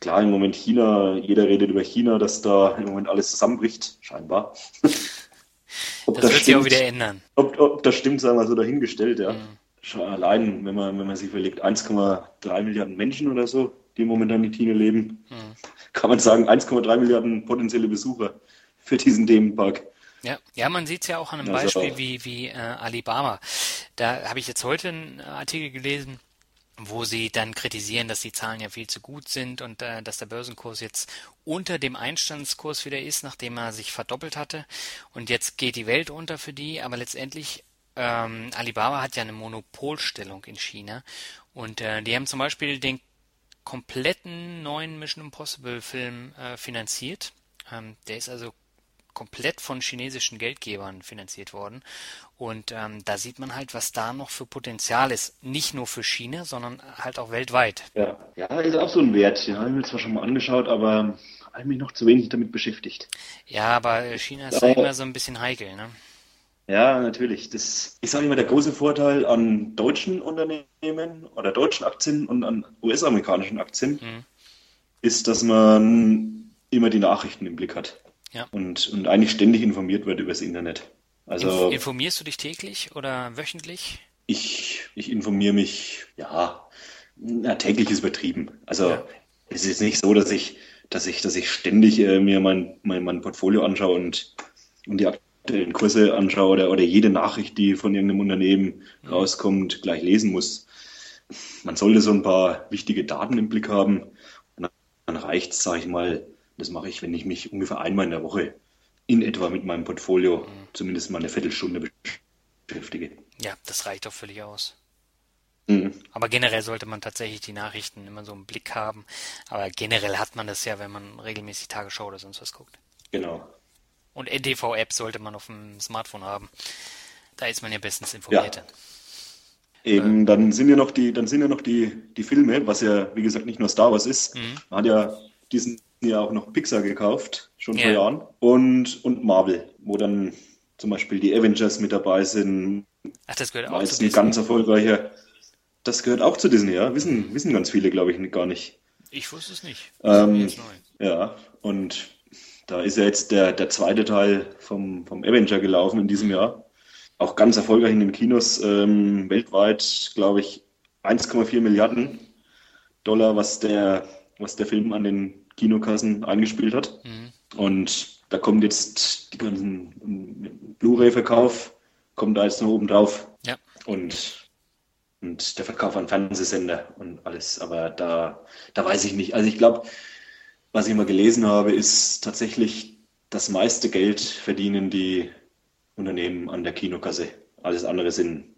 Klar, im Moment China, jeder redet über China, dass da im Moment alles zusammenbricht, scheinbar. (laughs) das, das, wird stimmt, sich auch wieder ändern. Ob, ob das stimmt, sagen wir so dahingestellt, ja. Mhm. Schon allein, wenn man, wenn man sich überlegt, 1,3 Milliarden Menschen oder so, die momentan in China leben, mhm. kann man sagen, 1,3 Milliarden potenzielle Besucher für diesen Themenpark. Ja, ja, man sieht es ja auch an einem also, Beispiel wie, wie äh, Alibaba. Da habe ich jetzt heute einen Artikel gelesen, wo sie dann kritisieren, dass die Zahlen ja viel zu gut sind und äh, dass der Börsenkurs jetzt unter dem Einstandskurs wieder ist, nachdem er sich verdoppelt hatte. Und jetzt geht die Welt unter für die, aber letztendlich ähm, Alibaba hat ja eine Monopolstellung in China und äh, die haben zum Beispiel den kompletten neuen Mission Impossible Film äh, finanziert. Ähm, der ist also komplett von chinesischen Geldgebern finanziert worden. Und ähm, da sieht man halt, was da noch für Potenzial ist. Nicht nur für China, sondern halt auch weltweit. Ja, ja ist auch so ein Wert. Ja, habe ich mir zwar schon mal angeschaut, aber habe mich noch zu wenig damit beschäftigt. Ja, aber China ist ja immer so ein bisschen heikel, ne? Ja, natürlich. Das ist auch immer der große Vorteil an deutschen Unternehmen oder deutschen Aktien und an US-amerikanischen Aktien, mhm. ist, dass man immer die Nachrichten im Blick hat. Ja. Und, und eigentlich ständig informiert wird über das Internet. Also, Informierst du dich täglich oder wöchentlich? Ich, ich informiere mich, ja, na, täglich ist übertrieben. Also ja. es ist nicht so, dass ich, dass ich, dass ich ständig äh, mir mein, mein, mein Portfolio anschaue und, und die aktuellen Kurse anschaue oder, oder jede Nachricht, die von irgendeinem Unternehmen mhm. rauskommt, gleich lesen muss. Man sollte so ein paar wichtige Daten im Blick haben. Und dann reicht es, sage ich mal, das mache ich, wenn ich mich ungefähr einmal in der Woche in etwa mit meinem Portfolio mhm. zumindest mal eine Viertelstunde beschäftige. Ja, das reicht auch völlig aus. Mhm. Aber generell sollte man tatsächlich die Nachrichten immer so im Blick haben. Aber generell hat man das ja, wenn man regelmäßig Tagesschau oder sonst was guckt. Genau. Und NTV-App sollte man auf dem Smartphone haben. Da ist man ja bestens informiert. Ja. Eben, äh, dann sind ja noch die, dann sind ja noch die, die Filme, was ja, wie gesagt, nicht nur Star Wars ist. Mhm. Man hat ja diesen ja auch noch Pixar gekauft, schon yeah. vor Jahren. Und, und Marvel, wo dann zum Beispiel die Avengers mit dabei sind. Ach, das gehört auch zu Disney. ganz erfolgreicher. Das gehört auch zu Disney, ja. Wissen, wissen ganz viele, glaube ich, gar nicht. Ich wusste es nicht. Ähm, ja, und da ist ja jetzt der, der zweite Teil vom, vom Avenger gelaufen in diesem Jahr. Auch ganz erfolgreich in den Kinos. Ähm, weltweit, glaube ich, 1,4 Milliarden Dollar, was der, was der Film an den Kinokassen eingespielt hat. Mhm. Und da kommt jetzt die ganzen Blu-ray-Verkauf, kommt da jetzt noch oben drauf. Ja. Und, und der Verkauf an Fernsehsender und alles. Aber da, da weiß ich nicht. Also ich glaube, was ich mal gelesen habe, ist tatsächlich das meiste Geld verdienen die Unternehmen an der Kinokasse. Alles andere sind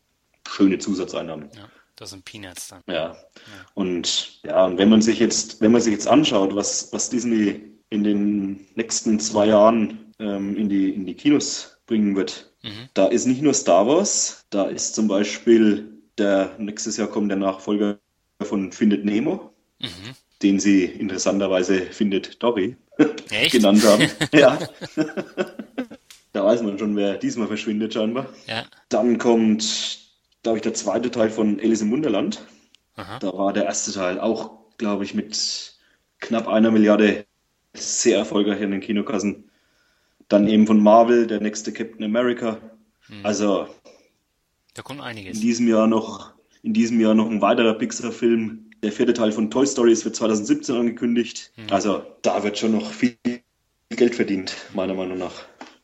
schöne Zusatzeinnahmen. Ja. Das sind Peanuts dann. Ja. ja. Und ja, und wenn man sich jetzt, wenn man sich jetzt anschaut, was, was Disney in den nächsten zwei Jahren ähm, in, die, in die Kinos bringen wird, mhm. da ist nicht nur Star Wars, da ist zum Beispiel der nächstes Jahr kommt der Nachfolger von Findet Nemo, mhm. Den sie interessanterweise Findet Dory (laughs) genannt haben. (laughs) ja. (laughs) da weiß man schon, wer diesmal verschwindet scheinbar. Ja. Dann kommt glaube ich, der zweite Teil von Alice im Wunderland. Aha. Da war der erste Teil auch, glaube ich, mit knapp einer Milliarde sehr erfolgreich in den Kinokassen. Dann eben von Marvel, der nächste Captain America. Mhm. Also da kommt einiges. In diesem Jahr noch, in diesem Jahr noch ein weiterer Pixar-Film. Der vierte Teil von Toy Story ist für 2017 angekündigt. Mhm. Also da wird schon noch viel Geld verdient, meiner Meinung nach.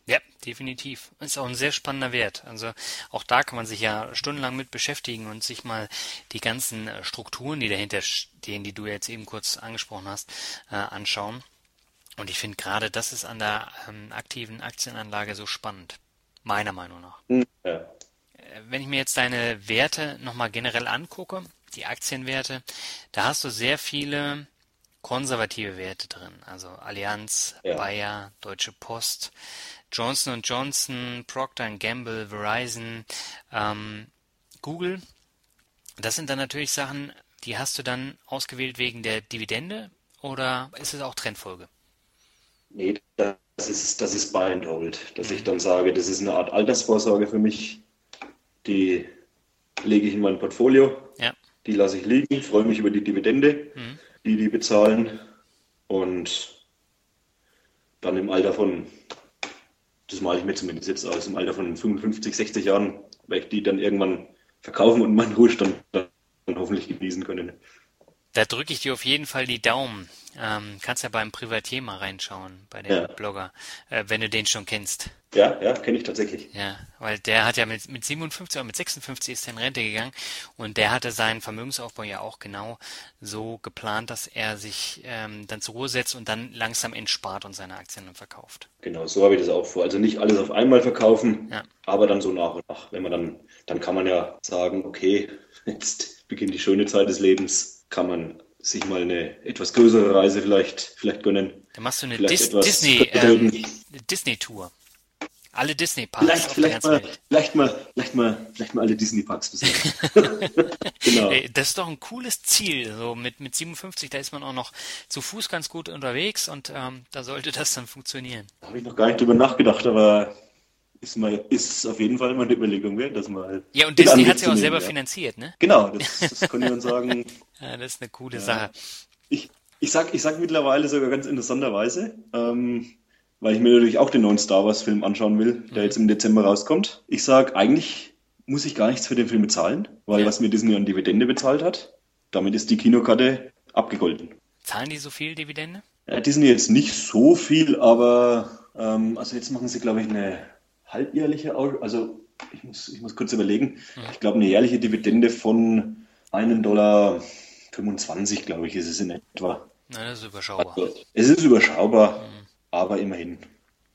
Ja, definitiv. Ist auch ein sehr spannender Wert. Also auch da kann man sich ja stundenlang mit beschäftigen und sich mal die ganzen äh, Strukturen, die dahinter stehen, die du jetzt eben kurz angesprochen hast, äh, anschauen. Und ich finde gerade das ist an der ähm, aktiven Aktienanlage so spannend. Meiner Meinung nach. Ja. wenn ich mir jetzt deine Werte nochmal generell angucke, die Aktienwerte, da hast du sehr viele konservative Werte drin. Also Allianz, ja. Bayer, Deutsche Post, Johnson Johnson, Procter Gamble, Verizon, ähm, Google. Das sind dann natürlich Sachen, die hast du dann ausgewählt wegen der Dividende oder ist es auch Trendfolge? Nee, das ist, das ist Buy and Hold, dass ich dann sage, das ist eine Art Altersvorsorge für mich. Die lege ich in mein Portfolio. Die lasse ich liegen, freue mich über die Dividende, mhm. die die bezahlen und dann im Alter von, das male ich mir zumindest jetzt aus, im Alter von 55, 60 Jahren werde ich die dann irgendwann verkaufen und meinen Ruhestand dann hoffentlich genießen können. Da drücke ich dir auf jeden Fall die Daumen. Ähm, kannst ja beim Privatier mal reinschauen, bei dem ja. Blogger, äh, wenn du den schon kennst. Ja, ja, kenne ich tatsächlich. Ja, weil der hat ja mit, mit 57 oder mit 56 ist er in Rente gegangen und der hatte seinen Vermögensaufbau ja auch genau so geplant, dass er sich ähm, dann zur Ruhe setzt und dann langsam entspart und seine Aktien dann verkauft. Genau, so habe ich das auch vor. Also nicht alles auf einmal verkaufen, ja. aber dann so nach und nach. Wenn man dann, dann kann man ja sagen, okay, (laughs) jetzt beginnt die schöne Zeit des Lebens, kann man sich mal eine etwas größere Reise vielleicht, vielleicht gönnen. Dann machst du eine Dis Disney, ähm, Disney Tour. Alle Disney Parks vielleicht, auf vielleicht der mal, Welt. Vielleicht mal, vielleicht mal, vielleicht mal alle Disney Parks besuchen. (laughs) (laughs) genau. Das ist doch ein cooles Ziel. So mit, mit 57, da ist man auch noch zu Fuß ganz gut unterwegs und ähm, da sollte das dann funktionieren. Da habe ich noch gar nicht drüber nachgedacht, aber ist, mal, ist auf jeden Fall mal eine Überlegung wert, dass man halt. Ja, und Disney hat sie auch selber ja. finanziert, ne? Genau, das, das kann dann (laughs) sagen. ja, das ist eine coole ja. Sache. Ich, ich, sag, ich sag mittlerweile sogar ganz interessanterweise, ähm, weil ich mir natürlich auch den neuen Star Wars Film anschauen will, der mhm. jetzt im Dezember rauskommt. Ich sag, eigentlich muss ich gar nichts für den Film bezahlen, weil ja. was mir Disney an Dividende bezahlt hat, damit ist die Kinokarte abgegolten. Zahlen die so viel Dividende? Ja, Disney jetzt nicht so viel, aber ähm, also jetzt machen sie, glaube ich, eine halbjährliche, also ich muss, ich muss kurz überlegen, mhm. ich glaube eine jährliche Dividende von 1,25 Dollar, glaube ich, ist es in etwa. Nein, das ist überschaubar. Also, es ist überschaubar, mhm. aber immerhin.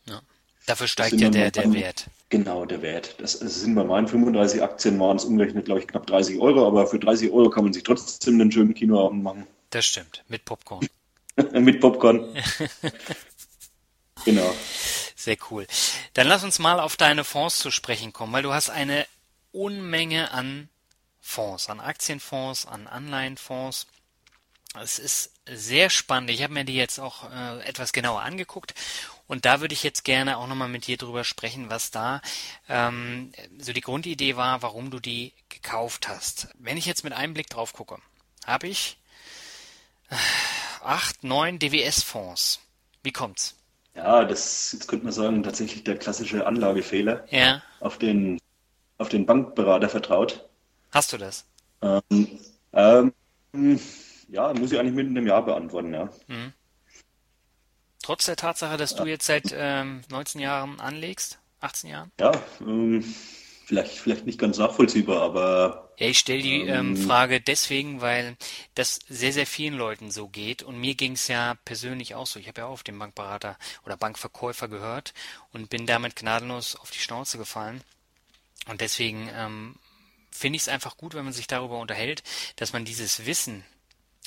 Ja. Dafür steigt ja der, der Wert. Genau, der Wert. Das, das sind bei meinen 35 Aktien waren es umgerechnet, glaube ich, knapp 30 Euro, aber für 30 Euro kann man sich trotzdem einen schönen Kinoabend machen. Das stimmt, mit Popcorn. (laughs) mit Popcorn. (laughs) genau. Sehr cool. Dann lass uns mal auf deine Fonds zu sprechen kommen, weil du hast eine Unmenge an Fonds, an Aktienfonds, an Anleihenfonds. Es ist sehr spannend. Ich habe mir die jetzt auch äh, etwas genauer angeguckt und da würde ich jetzt gerne auch nochmal mit dir drüber sprechen, was da ähm, so die Grundidee war, warum du die gekauft hast. Wenn ich jetzt mit einem Blick drauf gucke, habe ich acht, neun DWS-Fonds. Wie kommt's? Ja, das jetzt könnte man sagen, tatsächlich der klassische Anlagefehler. Ja. Auf den, auf den Bankberater vertraut. Hast du das? Ähm, ähm, ja, muss ich eigentlich mit einem Jahr beantworten, ja. Mhm. Trotz der Tatsache, dass du jetzt seit ähm, 19 Jahren anlegst, 18 Jahren? Ja, ähm, vielleicht, vielleicht nicht ganz nachvollziehbar, aber. Ja, ich stelle die ähm, ähm, Frage deswegen, weil das sehr, sehr vielen Leuten so geht und mir ging es ja persönlich auch so. Ich habe ja auch auf den Bankberater oder Bankverkäufer gehört und bin damit gnadenlos auf die Schnauze gefallen. Und deswegen ähm, finde ich es einfach gut, wenn man sich darüber unterhält, dass man dieses Wissen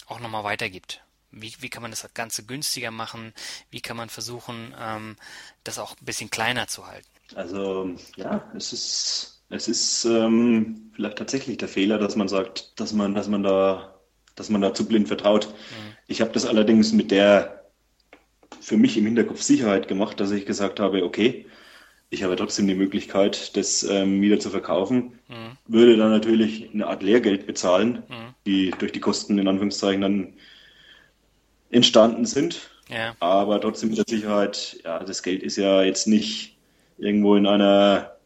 auch nochmal weitergibt. Wie, wie kann man das Ganze günstiger machen? Wie kann man versuchen, ähm, das auch ein bisschen kleiner zu halten? Also ja, es ist, es ist ähm, vielleicht tatsächlich der Fehler, dass man sagt, dass man, dass man da, dass man da zu blind vertraut. Mhm. Ich habe das allerdings mit der für mich im Hinterkopf Sicherheit gemacht, dass ich gesagt habe, okay, ich habe trotzdem die Möglichkeit, das ähm, wieder zu verkaufen, mhm. würde dann natürlich eine Art Lehrgeld bezahlen, mhm. die durch die Kosten in Anführungszeichen dann entstanden sind. Ja. Aber trotzdem mit der Sicherheit, ja, das Geld ist ja jetzt nicht irgendwo in einer,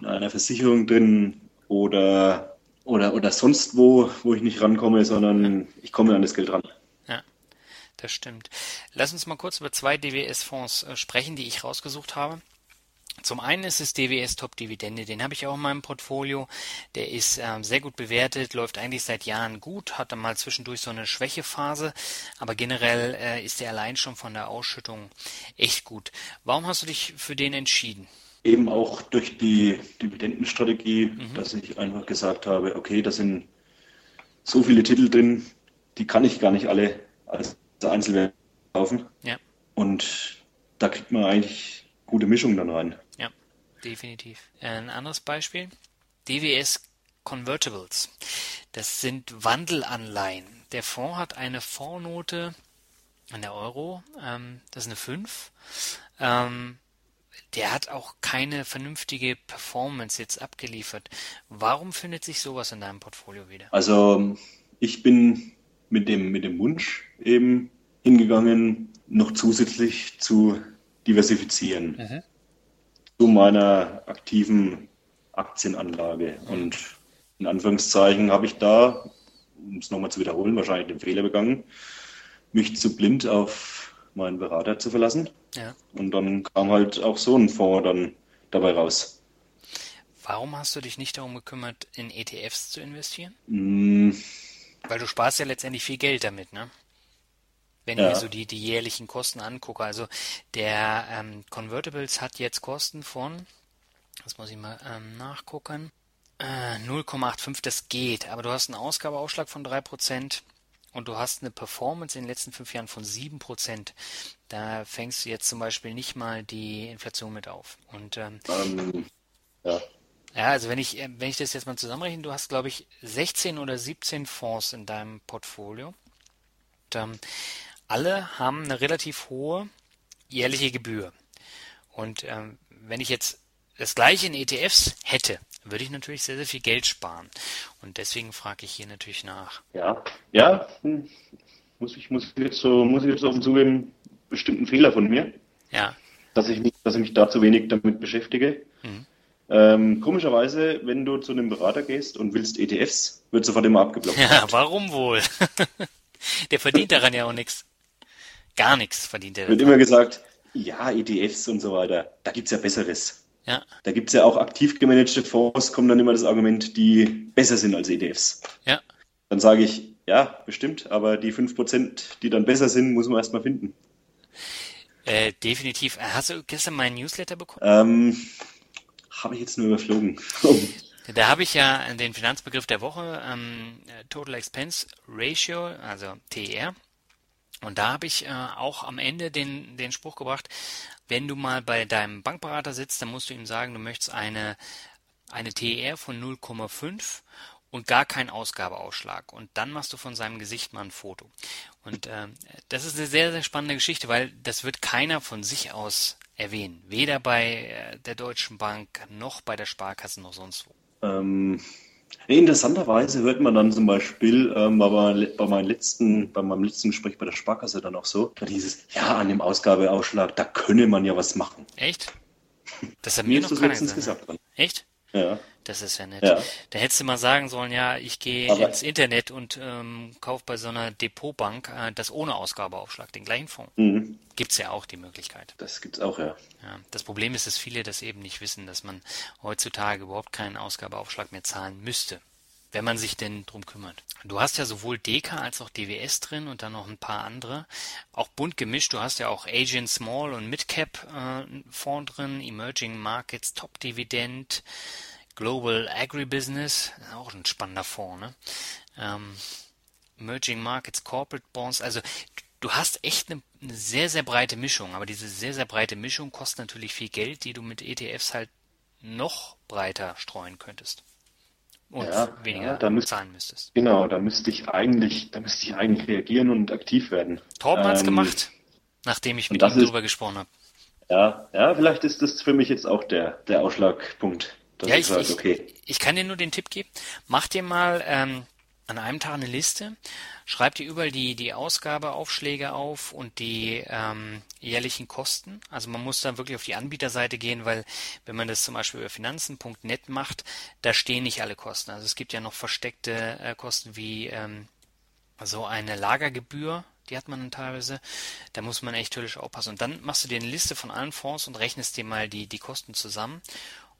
in einer Versicherung drin oder, oder, oder sonst wo, wo ich nicht rankomme, sondern ich komme an das Geld ran. Ja, das stimmt. Lass uns mal kurz über zwei DWS-Fonds äh, sprechen, die ich rausgesucht habe. Zum einen ist es DWS Top Dividende, den habe ich auch in meinem Portfolio. Der ist äh, sehr gut bewertet, läuft eigentlich seit Jahren gut, hat dann mal zwischendurch so eine Schwächephase, aber generell äh, ist er allein schon von der Ausschüttung echt gut. Warum hast du dich für den entschieden? eben auch durch die Dividendenstrategie, mhm. dass ich einfach gesagt habe, okay, da sind so viele Titel drin, die kann ich gar nicht alle als Einzelwert kaufen. Ja. Und da kriegt man eigentlich gute Mischung dann rein. Definitiv. Ein anderes Beispiel, DWS Convertibles. Das sind Wandelanleihen. Der Fonds hat eine Fondsnote an der Euro, ähm, das ist eine 5. Ähm, der hat auch keine vernünftige Performance jetzt abgeliefert. Warum findet sich sowas in deinem Portfolio wieder? Also ich bin mit dem, mit dem Wunsch eben hingegangen, noch zusätzlich zu diversifizieren mhm. Zu meiner aktiven Aktienanlage. Und in Anführungszeichen habe ich da, um es nochmal zu wiederholen, wahrscheinlich den Fehler begangen, mich zu blind auf meinen Berater zu verlassen. Ja. Und dann kam halt auch so ein Fonds dann dabei raus. Warum hast du dich nicht darum gekümmert, in ETFs zu investieren? Mm. Weil du sparst ja letztendlich viel Geld damit, ne? Wenn ja. ich mir so die, die jährlichen Kosten angucke. Also der ähm, Convertibles hat jetzt Kosten von, das muss ich mal ähm, nachgucken, äh, 0,85, das geht, aber du hast einen Ausgabeausschlag von 3% und du hast eine Performance in den letzten fünf Jahren von 7%. Da fängst du jetzt zum Beispiel nicht mal die Inflation mit auf. Und ähm, ähm, ja. Ja, also wenn ich, äh, wenn ich das jetzt mal zusammenrechne, du hast, glaube ich, 16 oder 17 Fonds in deinem Portfolio. Und, ähm, alle haben eine relativ hohe jährliche Gebühr. Und ähm, wenn ich jetzt das gleiche in ETFs hätte, würde ich natürlich sehr, sehr viel Geld sparen. Und deswegen frage ich hier natürlich nach. Ja, ja, hm, muss ich, muss ich jetzt so, muss ich jetzt offen zugeben, bestimmten Fehler von mir. Ja. Dass ich mich, dass ich mich da zu wenig damit beschäftige. Mhm. Ähm, komischerweise, wenn du zu einem Berater gehst und willst ETFs, wird sofort immer abgeblockt. Ja, warum wohl? (laughs) Der verdient daran ja auch nichts. Gar nichts verdient er. Wird immer gesagt, ja, ETFs und so weiter, da gibt es ja Besseres. Ja. Da gibt es ja auch aktiv gemanagte Fonds, kommt dann immer das Argument, die besser sind als ETFs. Ja. Dann sage ich, ja, bestimmt, aber die 5%, die dann besser sind, muss man erstmal finden. Äh, definitiv. Äh, hast du gestern meinen Newsletter bekommen? Ähm, habe ich jetzt nur überflogen. (laughs) Da habe ich ja den Finanzbegriff der Woche, ähm, Total Expense Ratio, also TER. Und da habe ich äh, auch am Ende den, den Spruch gebracht, wenn du mal bei deinem Bankberater sitzt, dann musst du ihm sagen, du möchtest eine, eine TER von 0,5 und gar keinen Ausgabeausschlag. Und dann machst du von seinem Gesicht mal ein Foto. Und äh, das ist eine sehr, sehr spannende Geschichte, weil das wird keiner von sich aus erwähnen. Weder bei äh, der Deutschen Bank noch bei der Sparkasse noch sonst wo. Ähm, Interessanterweise hört man dann zum Beispiel ähm, bei, bei, meinem letzten, bei meinem letzten Gespräch bei der Sparkasse dann auch so, dieses, ja, an dem Ausgabeausschlag, da könne man ja was machen. Echt? Das hat mir, mir noch keiner gesagt. Echt? Ja. Das ist ja nett. Ja. Da hättest du mal sagen sollen, ja, ich gehe ins Internet und ähm, kaufe bei so einer Depotbank äh, das ohne Ausgabeaufschlag, den gleichen Fonds. Mhm. Gibt's ja auch die Möglichkeit. Das gibt's auch, ja. ja. Das Problem ist, dass viele das eben nicht wissen, dass man heutzutage überhaupt keinen Ausgabeaufschlag mehr zahlen müsste wenn man sich denn drum kümmert. Du hast ja sowohl DK als auch DWS drin und dann noch ein paar andere. Auch bunt gemischt. Du hast ja auch Asian Small und Midcap äh, Fonds drin, Emerging Markets, Top Dividend, Global Agribusiness, auch ein spannender Fonds, ne? Ähm, Emerging Markets, Corporate Bonds, also du hast echt eine, eine sehr, sehr breite Mischung, aber diese sehr, sehr breite Mischung kostet natürlich viel Geld, die du mit ETFs halt noch breiter streuen könntest und ja, weniger ja, müsst, zahlen müsstest. Genau, da müsste ich eigentlich, da müsste ich eigentlich reagieren und aktiv werden. Torben ähm, hat's gemacht, nachdem ich mit ihm drüber gesprochen habe. Ja, ja, vielleicht ist das für mich jetzt auch der, der Ausschlagpunkt. Ja, ich, sage, okay. ich, ich kann dir nur den Tipp geben, mach dir mal ähm, an einem Tag eine Liste, schreib dir überall die, die Ausgabeaufschläge auf und die ähm, jährlichen Kosten. Also man muss da wirklich auf die Anbieterseite gehen, weil wenn man das zum Beispiel über finanzen.net macht, da stehen nicht alle Kosten. Also es gibt ja noch versteckte äh, Kosten wie ähm, so eine Lagergebühr, die hat man dann teilweise. Da muss man echt höllisch aufpassen. Und dann machst du dir eine Liste von allen Fonds und rechnest dir mal die, die Kosten zusammen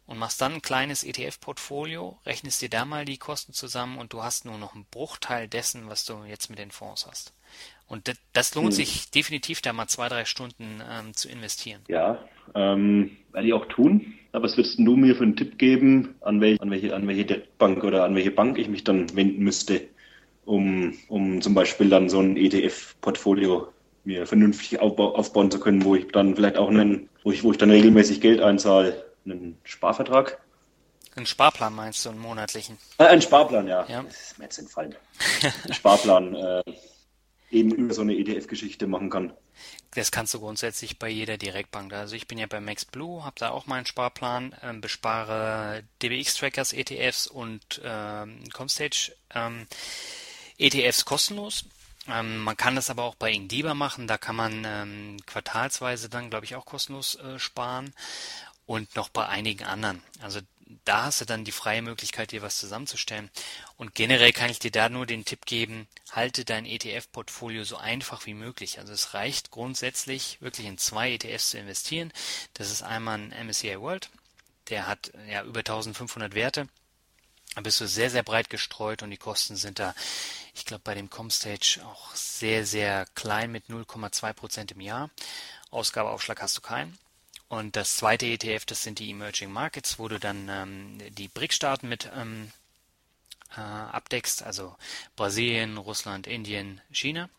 und machst dann ein kleines ETF-Portfolio, rechnest dir da mal die Kosten zusammen und du hast nur noch einen Bruchteil dessen, was du jetzt mit den Fonds hast. Und das lohnt hm. sich definitiv, da mal zwei, drei Stunden ähm, zu investieren. Ja, ähm, werde ich auch tun. Aber was würdest du mir für einen Tipp geben, an welche, an welche, an welche Bank oder an welche Bank ich mich dann wenden müsste, um, um zum Beispiel dann so ein ETF-Portfolio mir vernünftig aufbauen zu können, wo ich dann vielleicht auch einen, wo ich, wo ich dann regelmäßig Geld einzahle, einen Sparvertrag? Einen Sparplan meinst du, einen monatlichen? Äh, ein Sparplan, ja. ja. Das ist mir jetzt entfallen. Ein Sparplan (laughs) äh, eben über so eine ETF-Geschichte machen kann. Das kannst du grundsätzlich bei jeder Direktbank. Also ich bin ja bei MaxBlue, habe da auch meinen Sparplan, äh, bespare DBX-Trackers, ETFs und ähm, Comstage ähm, ETFs kostenlos. Ähm, man kann das aber auch bei Ingdiba machen. Da kann man ähm, quartalsweise dann, glaube ich, auch kostenlos äh, sparen und noch bei einigen anderen. Also da hast du dann die freie Möglichkeit, dir was zusammenzustellen. Und generell kann ich dir da nur den Tipp geben, halte dein ETF-Portfolio so einfach wie möglich. Also es reicht grundsätzlich wirklich in zwei ETFs zu investieren. Das ist einmal ein MSCI World, der hat ja über 1500 Werte. Da bist du sehr, sehr breit gestreut und die Kosten sind da, ich glaube, bei dem Comstage auch sehr, sehr klein mit 0,2 Prozent im Jahr. Ausgabeaufschlag hast du keinen. Und das zweite ETF, das sind die Emerging Markets, wo du dann ähm, die BRIC-Staaten mit ähm, äh, abdeckst, also Brasilien, Russland, Indien, China.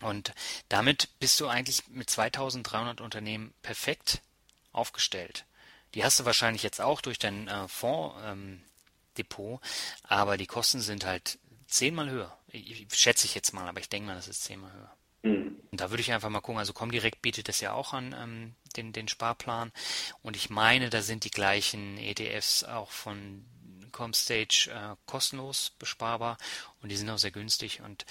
Und damit bist du eigentlich mit 2300 Unternehmen perfekt aufgestellt. Die hast du wahrscheinlich jetzt auch durch dein äh, Fondsdepot, ähm, aber die Kosten sind halt zehnmal höher. Ich, schätze ich jetzt mal, aber ich denke mal, das ist zehnmal höher. Mhm. Und da würde ich einfach mal gucken, also Comdirect bietet das ja auch an, ähm, den, den Sparplan. Und ich meine, da sind die gleichen ETFs auch von Comstage äh, kostenlos besparbar und die sind auch sehr günstig. Und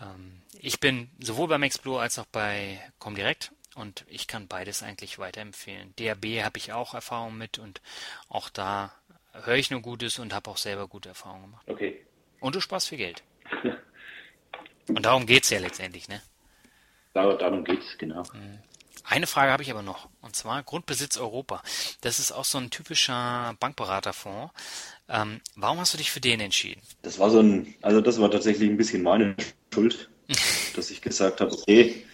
ähm, ich bin sowohl beim Explore als auch bei Comdirect und ich kann beides eigentlich weiterempfehlen. DAB habe ich auch Erfahrung mit und auch da höre ich nur Gutes und habe auch selber gute Erfahrungen gemacht. Okay. Und du sparst viel Geld. (laughs) und darum geht es ja letztendlich, ne? Darum geht es, genau. Mhm. Eine Frage habe ich aber noch, und zwar Grundbesitz Europa. Das ist auch so ein typischer Bankberaterfonds. Ähm, warum hast du dich für den entschieden? Das war so ein, also das war tatsächlich ein bisschen meine Schuld, (laughs) dass ich gesagt habe, okay,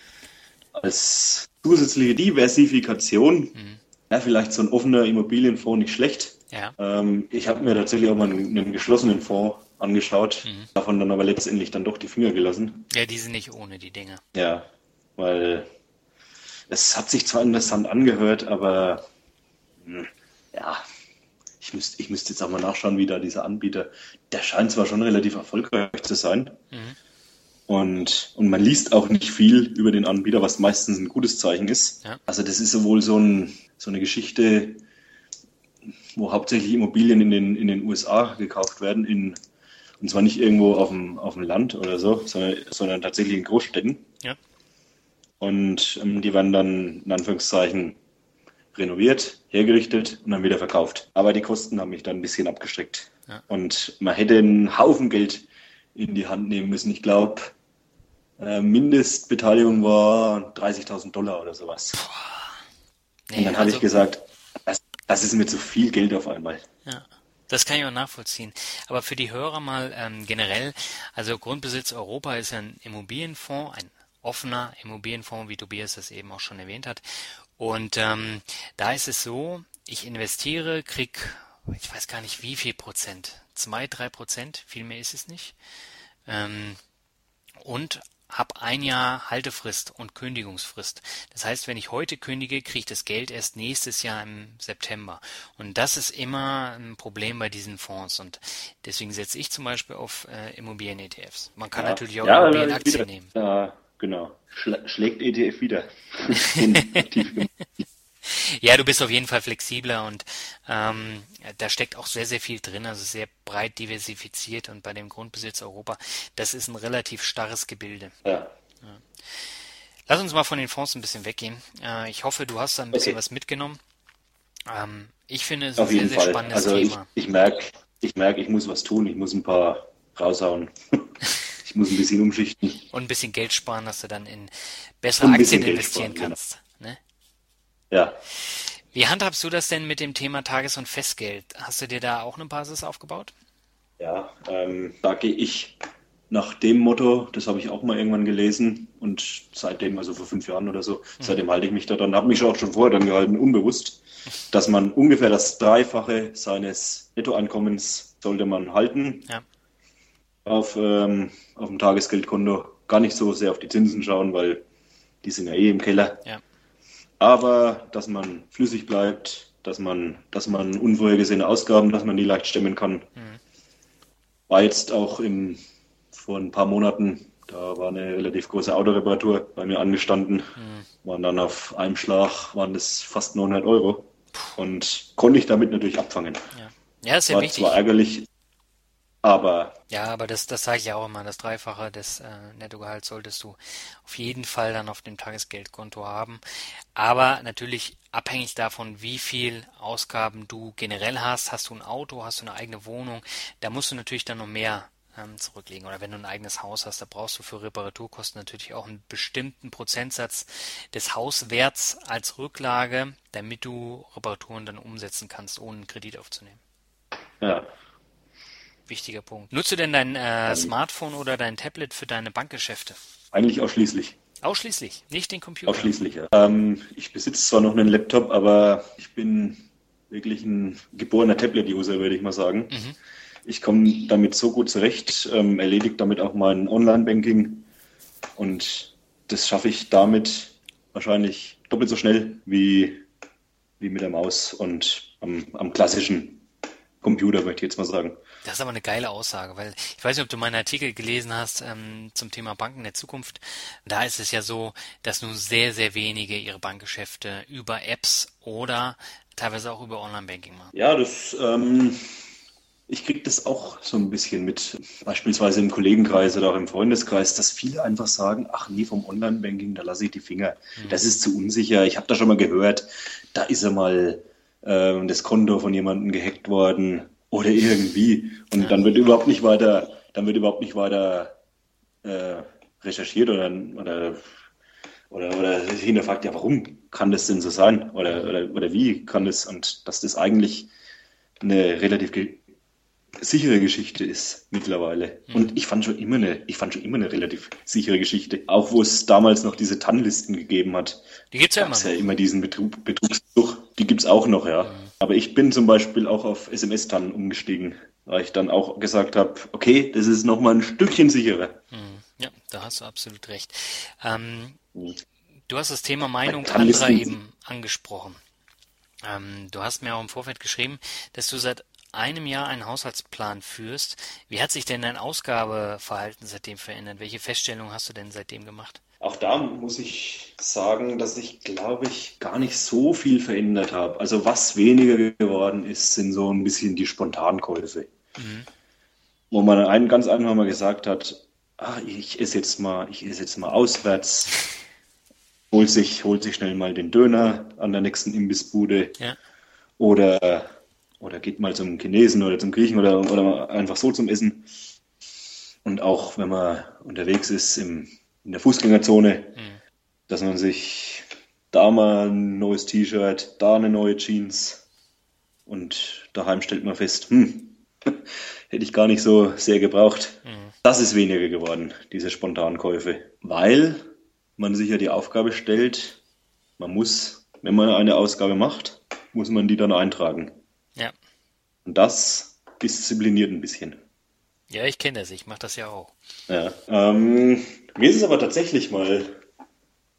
als zusätzliche Diversifikation mhm. ja, vielleicht so ein offener Immobilienfonds nicht schlecht. Ja. Ähm, ich habe mir tatsächlich auch mal einen, einen geschlossenen Fonds angeschaut, mhm. davon dann aber letztendlich dann doch die Finger gelassen. Ja, die sind nicht ohne die Dinge. Ja, weil es hat sich zwar interessant angehört, aber hm, ja, ich müsste, ich müsste jetzt auch mal nachschauen, wie da dieser Anbieter, der scheint zwar schon relativ erfolgreich zu sein. Mhm. Und, und man liest auch nicht viel über den Anbieter, was meistens ein gutes Zeichen ist. Ja. Also das ist sowohl so, ein, so eine Geschichte, wo hauptsächlich Immobilien in den, in den USA gekauft werden, in, und zwar nicht irgendwo auf dem, auf dem Land oder so, sondern, sondern tatsächlich in Großstädten. Und ähm, die werden dann in Anführungszeichen renoviert, hergerichtet und dann wieder verkauft. Aber die Kosten haben mich dann ein bisschen abgestreckt. Ja. Und man hätte einen Haufen Geld in die Hand nehmen müssen. Ich glaube, äh, Mindestbeteiligung war 30.000 Dollar oder sowas. Nee, und dann also, habe ich gesagt, das, das, ist mir zu viel Geld auf einmal. Ja. Das kann ich auch nachvollziehen. Aber für die Hörer mal ähm, generell, also Grundbesitz Europa ist ein Immobilienfonds, ein offener Immobilienfonds, wie Tobias das eben auch schon erwähnt hat. Und ähm, da ist es so, ich investiere, krieg, ich weiß gar nicht wie viel Prozent, zwei, drei Prozent, viel mehr ist es nicht. Ähm, und habe ein Jahr Haltefrist und Kündigungsfrist. Das heißt, wenn ich heute kündige, kriege ich das Geld erst nächstes Jahr im September. Und das ist immer ein Problem bei diesen Fonds. Und deswegen setze ich zum Beispiel auf äh, Immobilien-ETFs. Man kann ja. natürlich auch ja, Immobilienaktien nehmen. Ja, Genau. Schla schlägt ETF wieder. (laughs) (laughs) ja, du bist auf jeden Fall flexibler und ähm, da steckt auch sehr, sehr viel drin, also sehr breit diversifiziert und bei dem Grundbesitz Europa, das ist ein relativ starres Gebilde. Ja. ja. Lass uns mal von den Fonds ein bisschen weggehen. Äh, ich hoffe, du hast da ein bisschen okay. was mitgenommen. Ähm, ich finde es auf ein sehr, sehr Fall. spannendes also Thema. Ich, ich merke, ich merke, ich muss was tun, ich muss ein paar raushauen. (laughs) muss ein bisschen umschichten. Und ein bisschen Geld sparen, dass du dann in bessere Aktien investieren sparen, kannst. Genau. Ne? Ja. Wie handhabst du das denn mit dem Thema Tages- und Festgeld? Hast du dir da auch eine Basis aufgebaut? Ja, ähm, da gehe ich nach dem Motto, das habe ich auch mal irgendwann gelesen und seitdem, also vor fünf Jahren oder so, mhm. seitdem halte ich mich da dann, habe mich auch schon vorher dann gehalten, unbewusst, dass man ungefähr das Dreifache seines Nettoeinkommens sollte man halten ja. Auf, ähm, auf dem Tagesgeldkonto. Gar nicht so sehr auf die Zinsen schauen, weil die sind ja eh im Keller. Ja. Aber dass man flüssig bleibt, dass man, dass man unvorhergesehene Ausgaben, dass man die leicht stemmen kann. Mhm. War jetzt auch im vor ein paar Monaten. Da war eine relativ große Autoreparatur bei mir angestanden. Mhm. Waren dann auf einem Schlag, waren das fast 900 Euro. Und konnte ich damit natürlich abfangen. Ja, ja ist ja war wichtig. zwar ärgerlich, aber. Ja, aber das, das sage ich ja auch immer. Das Dreifache des äh, Nettogehalts solltest du auf jeden Fall dann auf dem Tagesgeldkonto haben. Aber natürlich abhängig davon, wie viel Ausgaben du generell hast. Hast du ein Auto, hast du eine eigene Wohnung? Da musst du natürlich dann noch mehr ähm, zurücklegen. Oder wenn du ein eigenes Haus hast, da brauchst du für Reparaturkosten natürlich auch einen bestimmten Prozentsatz des Hauswerts als Rücklage, damit du Reparaturen dann umsetzen kannst, ohne einen Kredit aufzunehmen. Ja. Wichtiger Punkt. Nutzt du denn dein äh, Smartphone oder dein Tablet für deine Bankgeschäfte? Eigentlich ausschließlich. Ausschließlich, nicht den Computer. Ausschließlich, ja. Ähm, ich besitze zwar noch einen Laptop, aber ich bin wirklich ein geborener Tablet-User, würde ich mal sagen. Mhm. Ich komme damit so gut zurecht, ähm, erledigt damit auch mein Online-Banking und das schaffe ich damit wahrscheinlich doppelt so schnell wie, wie mit der Maus und am, am klassischen Computer, möchte ich jetzt mal sagen. Das ist aber eine geile Aussage, weil ich weiß nicht, ob du meinen Artikel gelesen hast ähm, zum Thema Banken der Zukunft. Da ist es ja so, dass nur sehr, sehr wenige ihre Bankgeschäfte über Apps oder teilweise auch über Online-Banking machen. Ja, das ähm, ich kriege das auch so ein bisschen mit, beispielsweise im Kollegenkreis oder auch im Freundeskreis, dass viele einfach sagen, ach nee, vom Online-Banking, da lasse ich die Finger. Mhm. Das ist zu unsicher. Ich habe da schon mal gehört, da ist ja mal äh, das Konto von jemandem gehackt worden oder irgendwie. Und dann wird überhaupt nicht weiter, dann wird überhaupt nicht weiter äh, recherchiert oder, oder oder, oder hinterfragt, ja, warum kann das denn so sein? Oder, oder, oder wie kann das? Und dass das eigentlich eine relativ sichere Geschichte ist mittlerweile. Mhm. Und ich fand schon immer eine, ich fand schon immer eine relativ sichere Geschichte. Auch wo es damals noch diese TAN-Listen gegeben hat. Die gibt's ja immer. ja immer diesen Betrug, Betrugssuch. Die gibt's auch noch, ja. Aber ich bin zum Beispiel auch auf SMS-TAN umgestiegen, weil ich dann auch gesagt habe, okay, das ist noch mal ein Stückchen sicherer. Mhm. Ja, da hast du absolut recht. Ähm, du hast das Thema Meinung anderer eben angesprochen. Ähm, du hast mir auch im Vorfeld geschrieben, dass du seit einem Jahr einen Haushaltsplan führst. Wie hat sich denn dein Ausgabeverhalten seitdem verändert? Welche Feststellungen hast du denn seitdem gemacht? Auch da muss ich sagen, dass ich, glaube ich, gar nicht so viel verändert habe. Also was weniger geworden ist, sind so ein bisschen die Spontankäufe. Mhm. Wo man einen ganz einfach mal gesagt hat, ach, ich esse jetzt mal, ich esse jetzt mal auswärts, (laughs) holt sich, holt sich schnell mal den Döner an der nächsten Imbissbude. Ja. Oder oder geht mal zum Chinesen oder zum Griechen oder, oder einfach so zum Essen. Und auch wenn man unterwegs ist im, in der Fußgängerzone, mhm. dass man sich da mal ein neues T-Shirt, da eine neue Jeans und daheim stellt man fest, hm, (laughs) hätte ich gar nicht so sehr gebraucht. Mhm. Das ist weniger geworden, diese Spontankäufe, weil man sich ja die Aufgabe stellt, man muss, wenn man eine Ausgabe macht, muss man die dann eintragen. Ja. Und das diszipliniert ein bisschen. Ja, ich kenne das, ich mache das ja auch. Ja. Ähm, mir ist es aber tatsächlich mal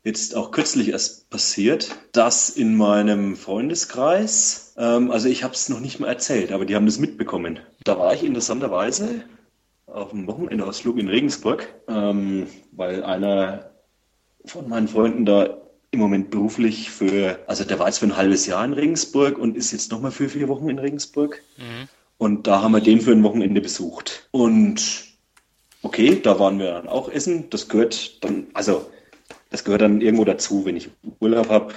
jetzt auch kürzlich erst passiert, dass in meinem Freundeskreis, ähm, also ich habe es noch nicht mal erzählt, aber die haben das mitbekommen. Da war ich interessanterweise auf einem Wochenendausflug in Regensburg, ähm, weil einer von meinen Freunden da im Moment beruflich für, also der war jetzt für ein halbes Jahr in Regensburg und ist jetzt nochmal für vier Wochen in Regensburg. Mhm. Und da haben wir den für ein Wochenende besucht. Und okay, da waren wir dann auch essen. Das gehört dann, also das gehört dann irgendwo dazu. Wenn ich Urlaub habe,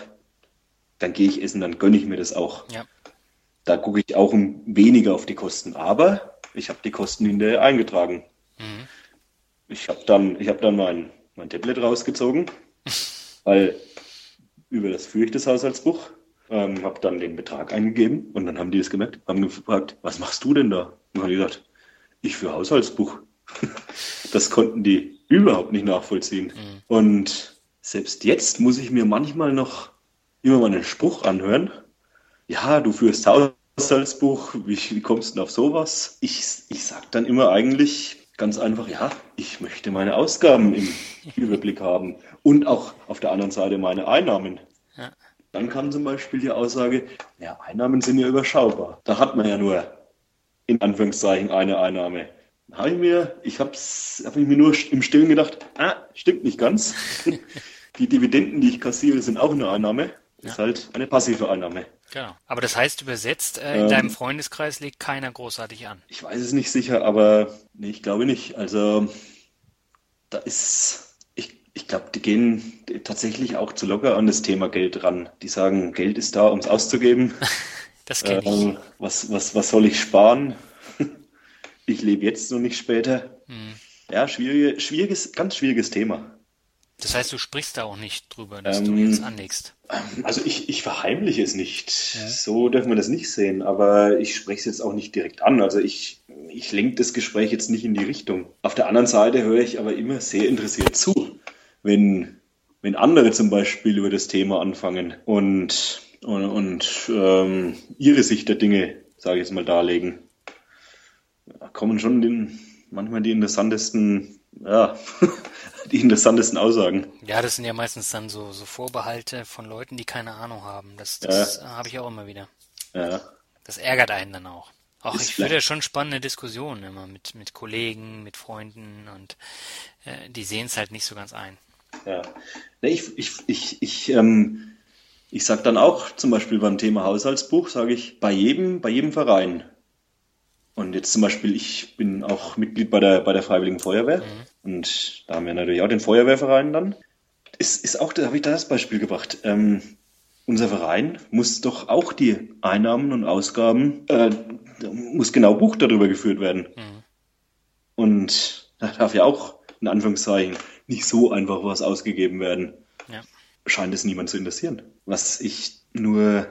dann gehe ich essen, dann gönne ich mir das auch. Ja. Da gucke ich auch weniger auf die Kosten. Aber ich habe die Kosten hinterher eingetragen. Mhm. Ich habe dann, ich hab dann mein, mein Tablet rausgezogen, (laughs) weil über das führe ich das Haushaltsbuch, ähm, habe dann den Betrag eingegeben und dann haben die das gemerkt, haben gefragt, was machst du denn da? Und habe ich gesagt, ich für Haushaltsbuch. (laughs) Das konnten die überhaupt nicht nachvollziehen. Mhm. Und selbst jetzt muss ich mir manchmal noch immer mal einen Spruch anhören. Ja, du führst Haushaltsbuch, wie, wie kommst du denn auf sowas? Ich, ich sag dann immer eigentlich ganz einfach, ja, ich möchte meine Ausgaben im (laughs) Überblick haben und auch auf der anderen Seite meine Einnahmen. Ja. Dann kam zum Beispiel die Aussage, ja, Einnahmen sind ja überschaubar. Da hat man ja nur in Anführungszeichen eine Einnahme. Habe ich mir, ich habe hab ich mir nur im Stillen gedacht, ah, stimmt nicht ganz. (laughs) die Dividenden, die ich kassiere, sind auch eine Einnahme. Das ja. ist halt eine passive Einnahme. Genau. Aber das heißt übersetzt, äh, in ähm, deinem Freundeskreis legt keiner großartig an. Ich weiß es nicht sicher, aber nee, ich glaube nicht. Also da ist, ich, ich glaube, die gehen tatsächlich auch zu locker an das Thema Geld ran. Die sagen, Geld ist da, um es auszugeben. (laughs) Das kenne ich. Ähm, was, was, was soll ich sparen? Ich lebe jetzt und nicht später. Hm. Ja, schwierige, schwieriges, ganz schwieriges Thema. Das heißt, du sprichst da auch nicht drüber, dass ähm, du jetzt anlegst. Also ich, ich verheimliche es nicht. Ja. So dürfen wir das nicht sehen, aber ich spreche es jetzt auch nicht direkt an. Also ich, ich lenke das Gespräch jetzt nicht in die Richtung. Auf der anderen Seite höre ich aber immer sehr interessiert zu, wenn, wenn andere zum Beispiel über das Thema anfangen und und, und ähm, ihre Sicht der Dinge, sage ich jetzt mal, darlegen. Kommen schon den, manchmal die interessantesten, ja, (laughs) die interessantesten Aussagen. Ja, das sind ja meistens dann so, so Vorbehalte von Leuten, die keine Ahnung haben. Das, das ja. habe ich auch immer wieder. Ja. Das ärgert einen dann auch. Auch ich führe ja schon spannende Diskussionen immer mit, mit Kollegen, mit Freunden und äh, die sehen es halt nicht so ganz ein. Ja. Nee, ich, ich, ich, ich ähm, ich sage dann auch zum Beispiel beim Thema Haushaltsbuch, sage ich, bei jedem, bei jedem Verein. Und jetzt zum Beispiel, ich bin auch Mitglied bei der, bei der Freiwilligen Feuerwehr mhm. und da haben wir natürlich auch den Feuerwehrverein dann. Es ist auch, da habe ich da das Beispiel gebracht. Ähm, unser Verein muss doch auch die Einnahmen und Ausgaben, äh, muss genau Buch darüber geführt werden. Mhm. Und da darf ja auch, in Anführungszeichen, nicht so einfach was ausgegeben werden. Ja. Scheint es niemand zu interessieren was ich nur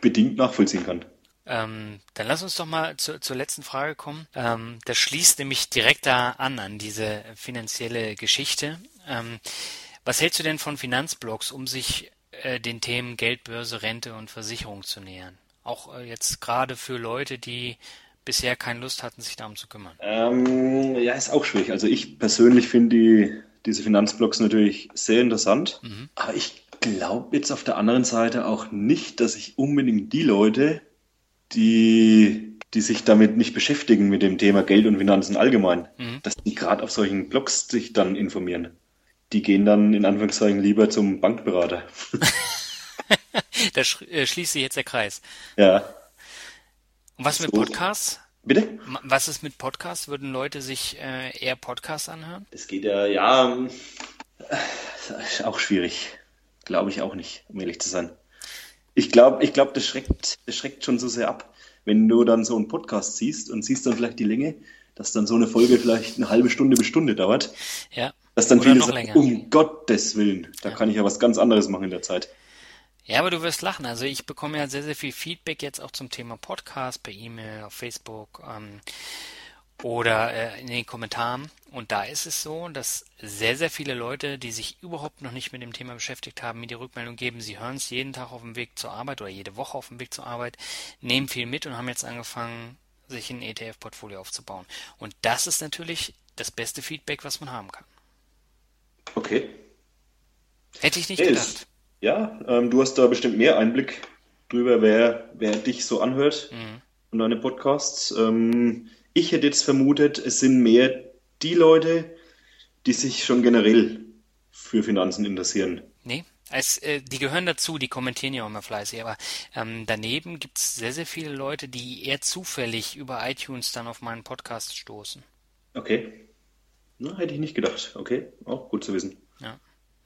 bedingt nachvollziehen kann. Ähm, dann lass uns doch mal zu, zur letzten Frage kommen. Ähm, das schließt nämlich direkt da an, an diese finanzielle Geschichte. Ähm, was hältst du denn von Finanzblogs, um sich äh, den Themen Geldbörse, Rente und Versicherung zu nähern? Auch äh, jetzt gerade für Leute, die bisher keine Lust hatten, sich darum zu kümmern. Ähm, ja, ist auch schwierig. Also ich persönlich finde die, diese Finanzblogs natürlich sehr interessant, mhm. aber ich glaube jetzt auf der anderen Seite auch nicht, dass ich unbedingt die Leute, die, die sich damit nicht beschäftigen, mit dem Thema Geld und Finanzen allgemein, mhm. dass die gerade auf solchen Blogs sich dann informieren. Die gehen dann in Anführungszeichen lieber zum Bankberater. (laughs) da äh, schließt sich jetzt der Kreis. Ja. Und was mit so. Podcasts? Bitte? Was ist mit Podcasts? Würden Leute sich äh, eher Podcasts anhören? Es geht ja, ja, äh, auch schwierig. Glaube ich auch nicht, um ehrlich zu sein. Ich glaube, ich glaube, das schreckt, das schreckt schon so sehr ab, wenn du dann so einen Podcast siehst und siehst dann vielleicht die Länge, dass dann so eine Folge vielleicht eine halbe Stunde bis Stunde dauert. Ja. Dass dann Oder viele sagen, um Gottes Willen, da ja. kann ich ja was ganz anderes machen in der Zeit. Ja, aber du wirst lachen. Also ich bekomme ja sehr, sehr viel Feedback jetzt auch zum Thema Podcast per E-Mail, auf Facebook. Ähm, oder äh, in den Kommentaren. Und da ist es so, dass sehr, sehr viele Leute, die sich überhaupt noch nicht mit dem Thema beschäftigt haben, mir die Rückmeldung geben, sie hören es jeden Tag auf dem Weg zur Arbeit oder jede Woche auf dem Weg zur Arbeit, nehmen viel mit und haben jetzt angefangen, sich ein ETF-Portfolio aufzubauen. Und das ist natürlich das beste Feedback, was man haben kann. Okay. Hätte ich nicht hey, gedacht. Ist, ja, ähm, du hast da bestimmt mehr Einblick drüber, wer, wer dich so anhört mhm. und deine Podcasts. Ähm, ich hätte jetzt vermutet, es sind mehr die Leute, die sich schon generell für Finanzen interessieren. Nee, es, äh, die gehören dazu, die kommentieren ja auch immer fleißig, aber ähm, daneben gibt es sehr, sehr viele Leute, die eher zufällig über iTunes dann auf meinen Podcast stoßen. Okay. Na, hätte ich nicht gedacht. Okay, auch gut zu wissen. Ja.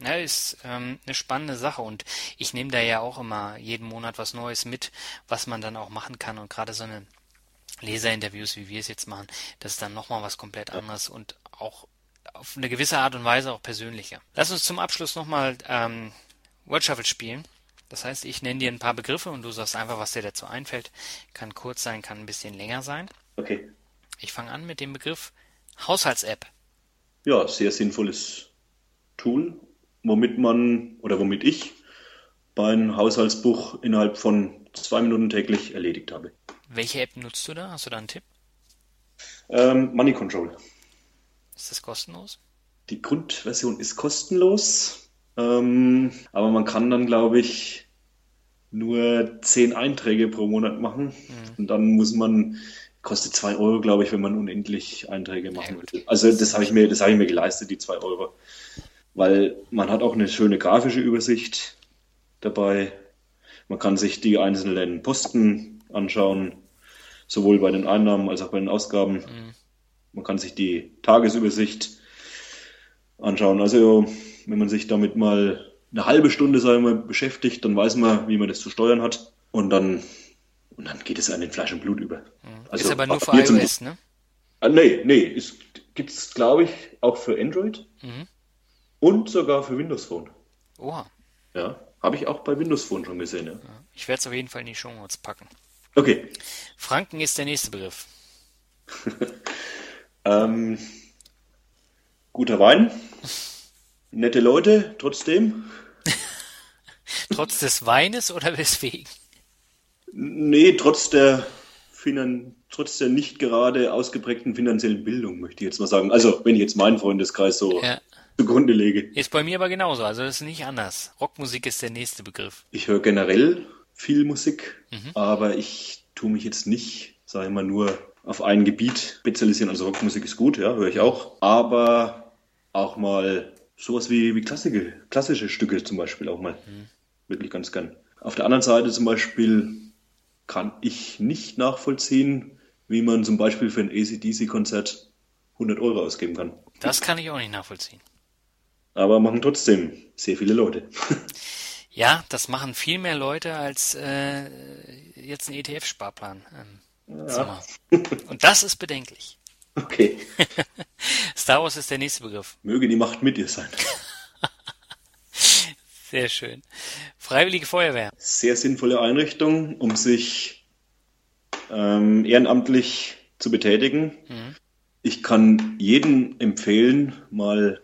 Ja, ist ähm, eine spannende Sache und ich nehme da ja auch immer jeden Monat was Neues mit, was man dann auch machen kann und gerade so eine Leserinterviews, wie wir es jetzt machen, das ist dann nochmal was komplett anderes und auch auf eine gewisse Art und Weise auch persönlicher. Lass uns zum Abschluss nochmal ähm, Word Shuffle spielen. Das heißt, ich nenne dir ein paar Begriffe und du sagst einfach, was dir dazu einfällt. Kann kurz sein, kann ein bisschen länger sein. Okay. Ich fange an mit dem Begriff Haushalts-App. Ja, sehr sinnvolles Tool, womit man oder womit ich mein Haushaltsbuch innerhalb von zwei Minuten täglich erledigt habe. Welche App nutzt du da? Hast du da einen Tipp? Ähm, Money Control. Ist das kostenlos? Die Grundversion ist kostenlos, ähm, aber man kann dann, glaube ich, nur zehn Einträge pro Monat machen. Mhm. Und dann muss man, kostet zwei Euro, glaube ich, wenn man unendlich Einträge machen ja, will. Also das habe ich mir, das habe ich mir geleistet, die zwei Euro. Weil man hat auch eine schöne grafische Übersicht dabei. Man kann sich die einzelnen Posten anschauen, sowohl bei den Einnahmen als auch bei den Ausgaben. Mhm. Man kann sich die Tagesübersicht anschauen. Also wenn man sich damit mal eine halbe Stunde, sagen wir, beschäftigt, dann weiß man, wie man das zu steuern hat. Und dann, und dann geht es an den Fleisch und Blut über. Also, ist aber nur für iOS, ne? Ah, nee, nee, es gibt es, glaube ich, auch für Android mhm. und sogar für Windows Phone. Oha. Ja, habe ich auch bei Windows Phone schon gesehen. Ja. Ich werde es auf jeden Fall in die Show Notes packen. Okay. Franken ist der nächste Begriff. (laughs) ähm, guter Wein. Nette Leute, trotzdem. (laughs) trotz des Weines oder weswegen? Nee, trotz der, Finan trotz der nicht gerade ausgeprägten finanziellen Bildung, möchte ich jetzt mal sagen. Also, wenn ich jetzt meinen Freundeskreis so ja. zugrunde lege. Ist bei mir aber genauso, also das ist nicht anders. Rockmusik ist der nächste Begriff. Ich höre generell viel Musik, mhm. aber ich tue mich jetzt nicht, sage ich mal, nur auf ein Gebiet spezialisieren. Also Rockmusik ist gut, ja, höre ich auch. Aber auch mal sowas wie, wie klassische, klassische Stücke zum Beispiel auch mal. Mhm. Wirklich ganz gern. Auf der anderen Seite zum Beispiel kann ich nicht nachvollziehen, wie man zum Beispiel für ein ACDC-Konzert 100 Euro ausgeben kann. Das kann ich auch nicht nachvollziehen. Aber machen trotzdem sehr viele Leute. (laughs) ja, das machen viel mehr Leute als äh, jetzt ein ETF-Sparplan. Ähm, ja. (laughs) Und das ist bedenklich. Okay. (laughs) Star Wars ist der nächste Begriff. Möge die Macht mit dir sein. (laughs) Sehr schön. Freiwillige Feuerwehr. Sehr sinnvolle Einrichtung, um sich ähm, ehrenamtlich zu betätigen. Mhm. Ich kann jedem empfehlen, mal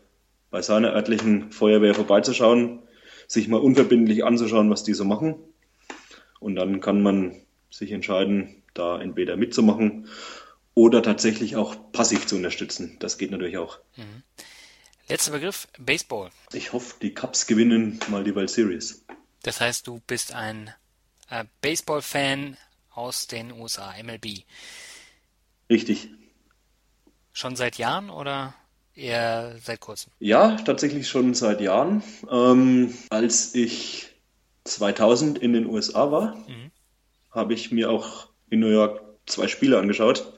bei seiner örtlichen Feuerwehr vorbeizuschauen, sich mal unverbindlich anzuschauen, was die so machen. Und dann kann man sich entscheiden, da entweder mitzumachen oder tatsächlich auch passiv zu unterstützen. Das geht natürlich auch. Mhm. Letzter Begriff, Baseball. Ich hoffe, die Cubs gewinnen mal die World Series. Das heißt, du bist ein äh, Baseball-Fan aus den USA, MLB. Richtig. Schon seit Jahren oder eher seit kurzem? Ja, tatsächlich schon seit Jahren. Ähm, als ich 2000 in den USA war, mhm. habe ich mir auch in New York zwei Spiele angeschaut.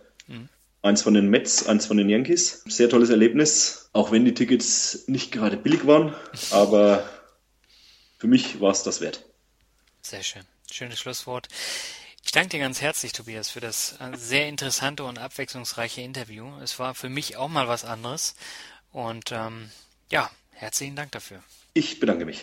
Eins von den Mets, eins von den Yankees. Sehr tolles Erlebnis, auch wenn die Tickets nicht gerade billig waren, (laughs) aber für mich war es das wert. Sehr schön. Schönes Schlusswort. Ich danke dir ganz herzlich, Tobias, für das äh, sehr interessante und abwechslungsreiche Interview. Es war für mich auch mal was anderes. Und ähm, ja, herzlichen Dank dafür. Ich bedanke mich.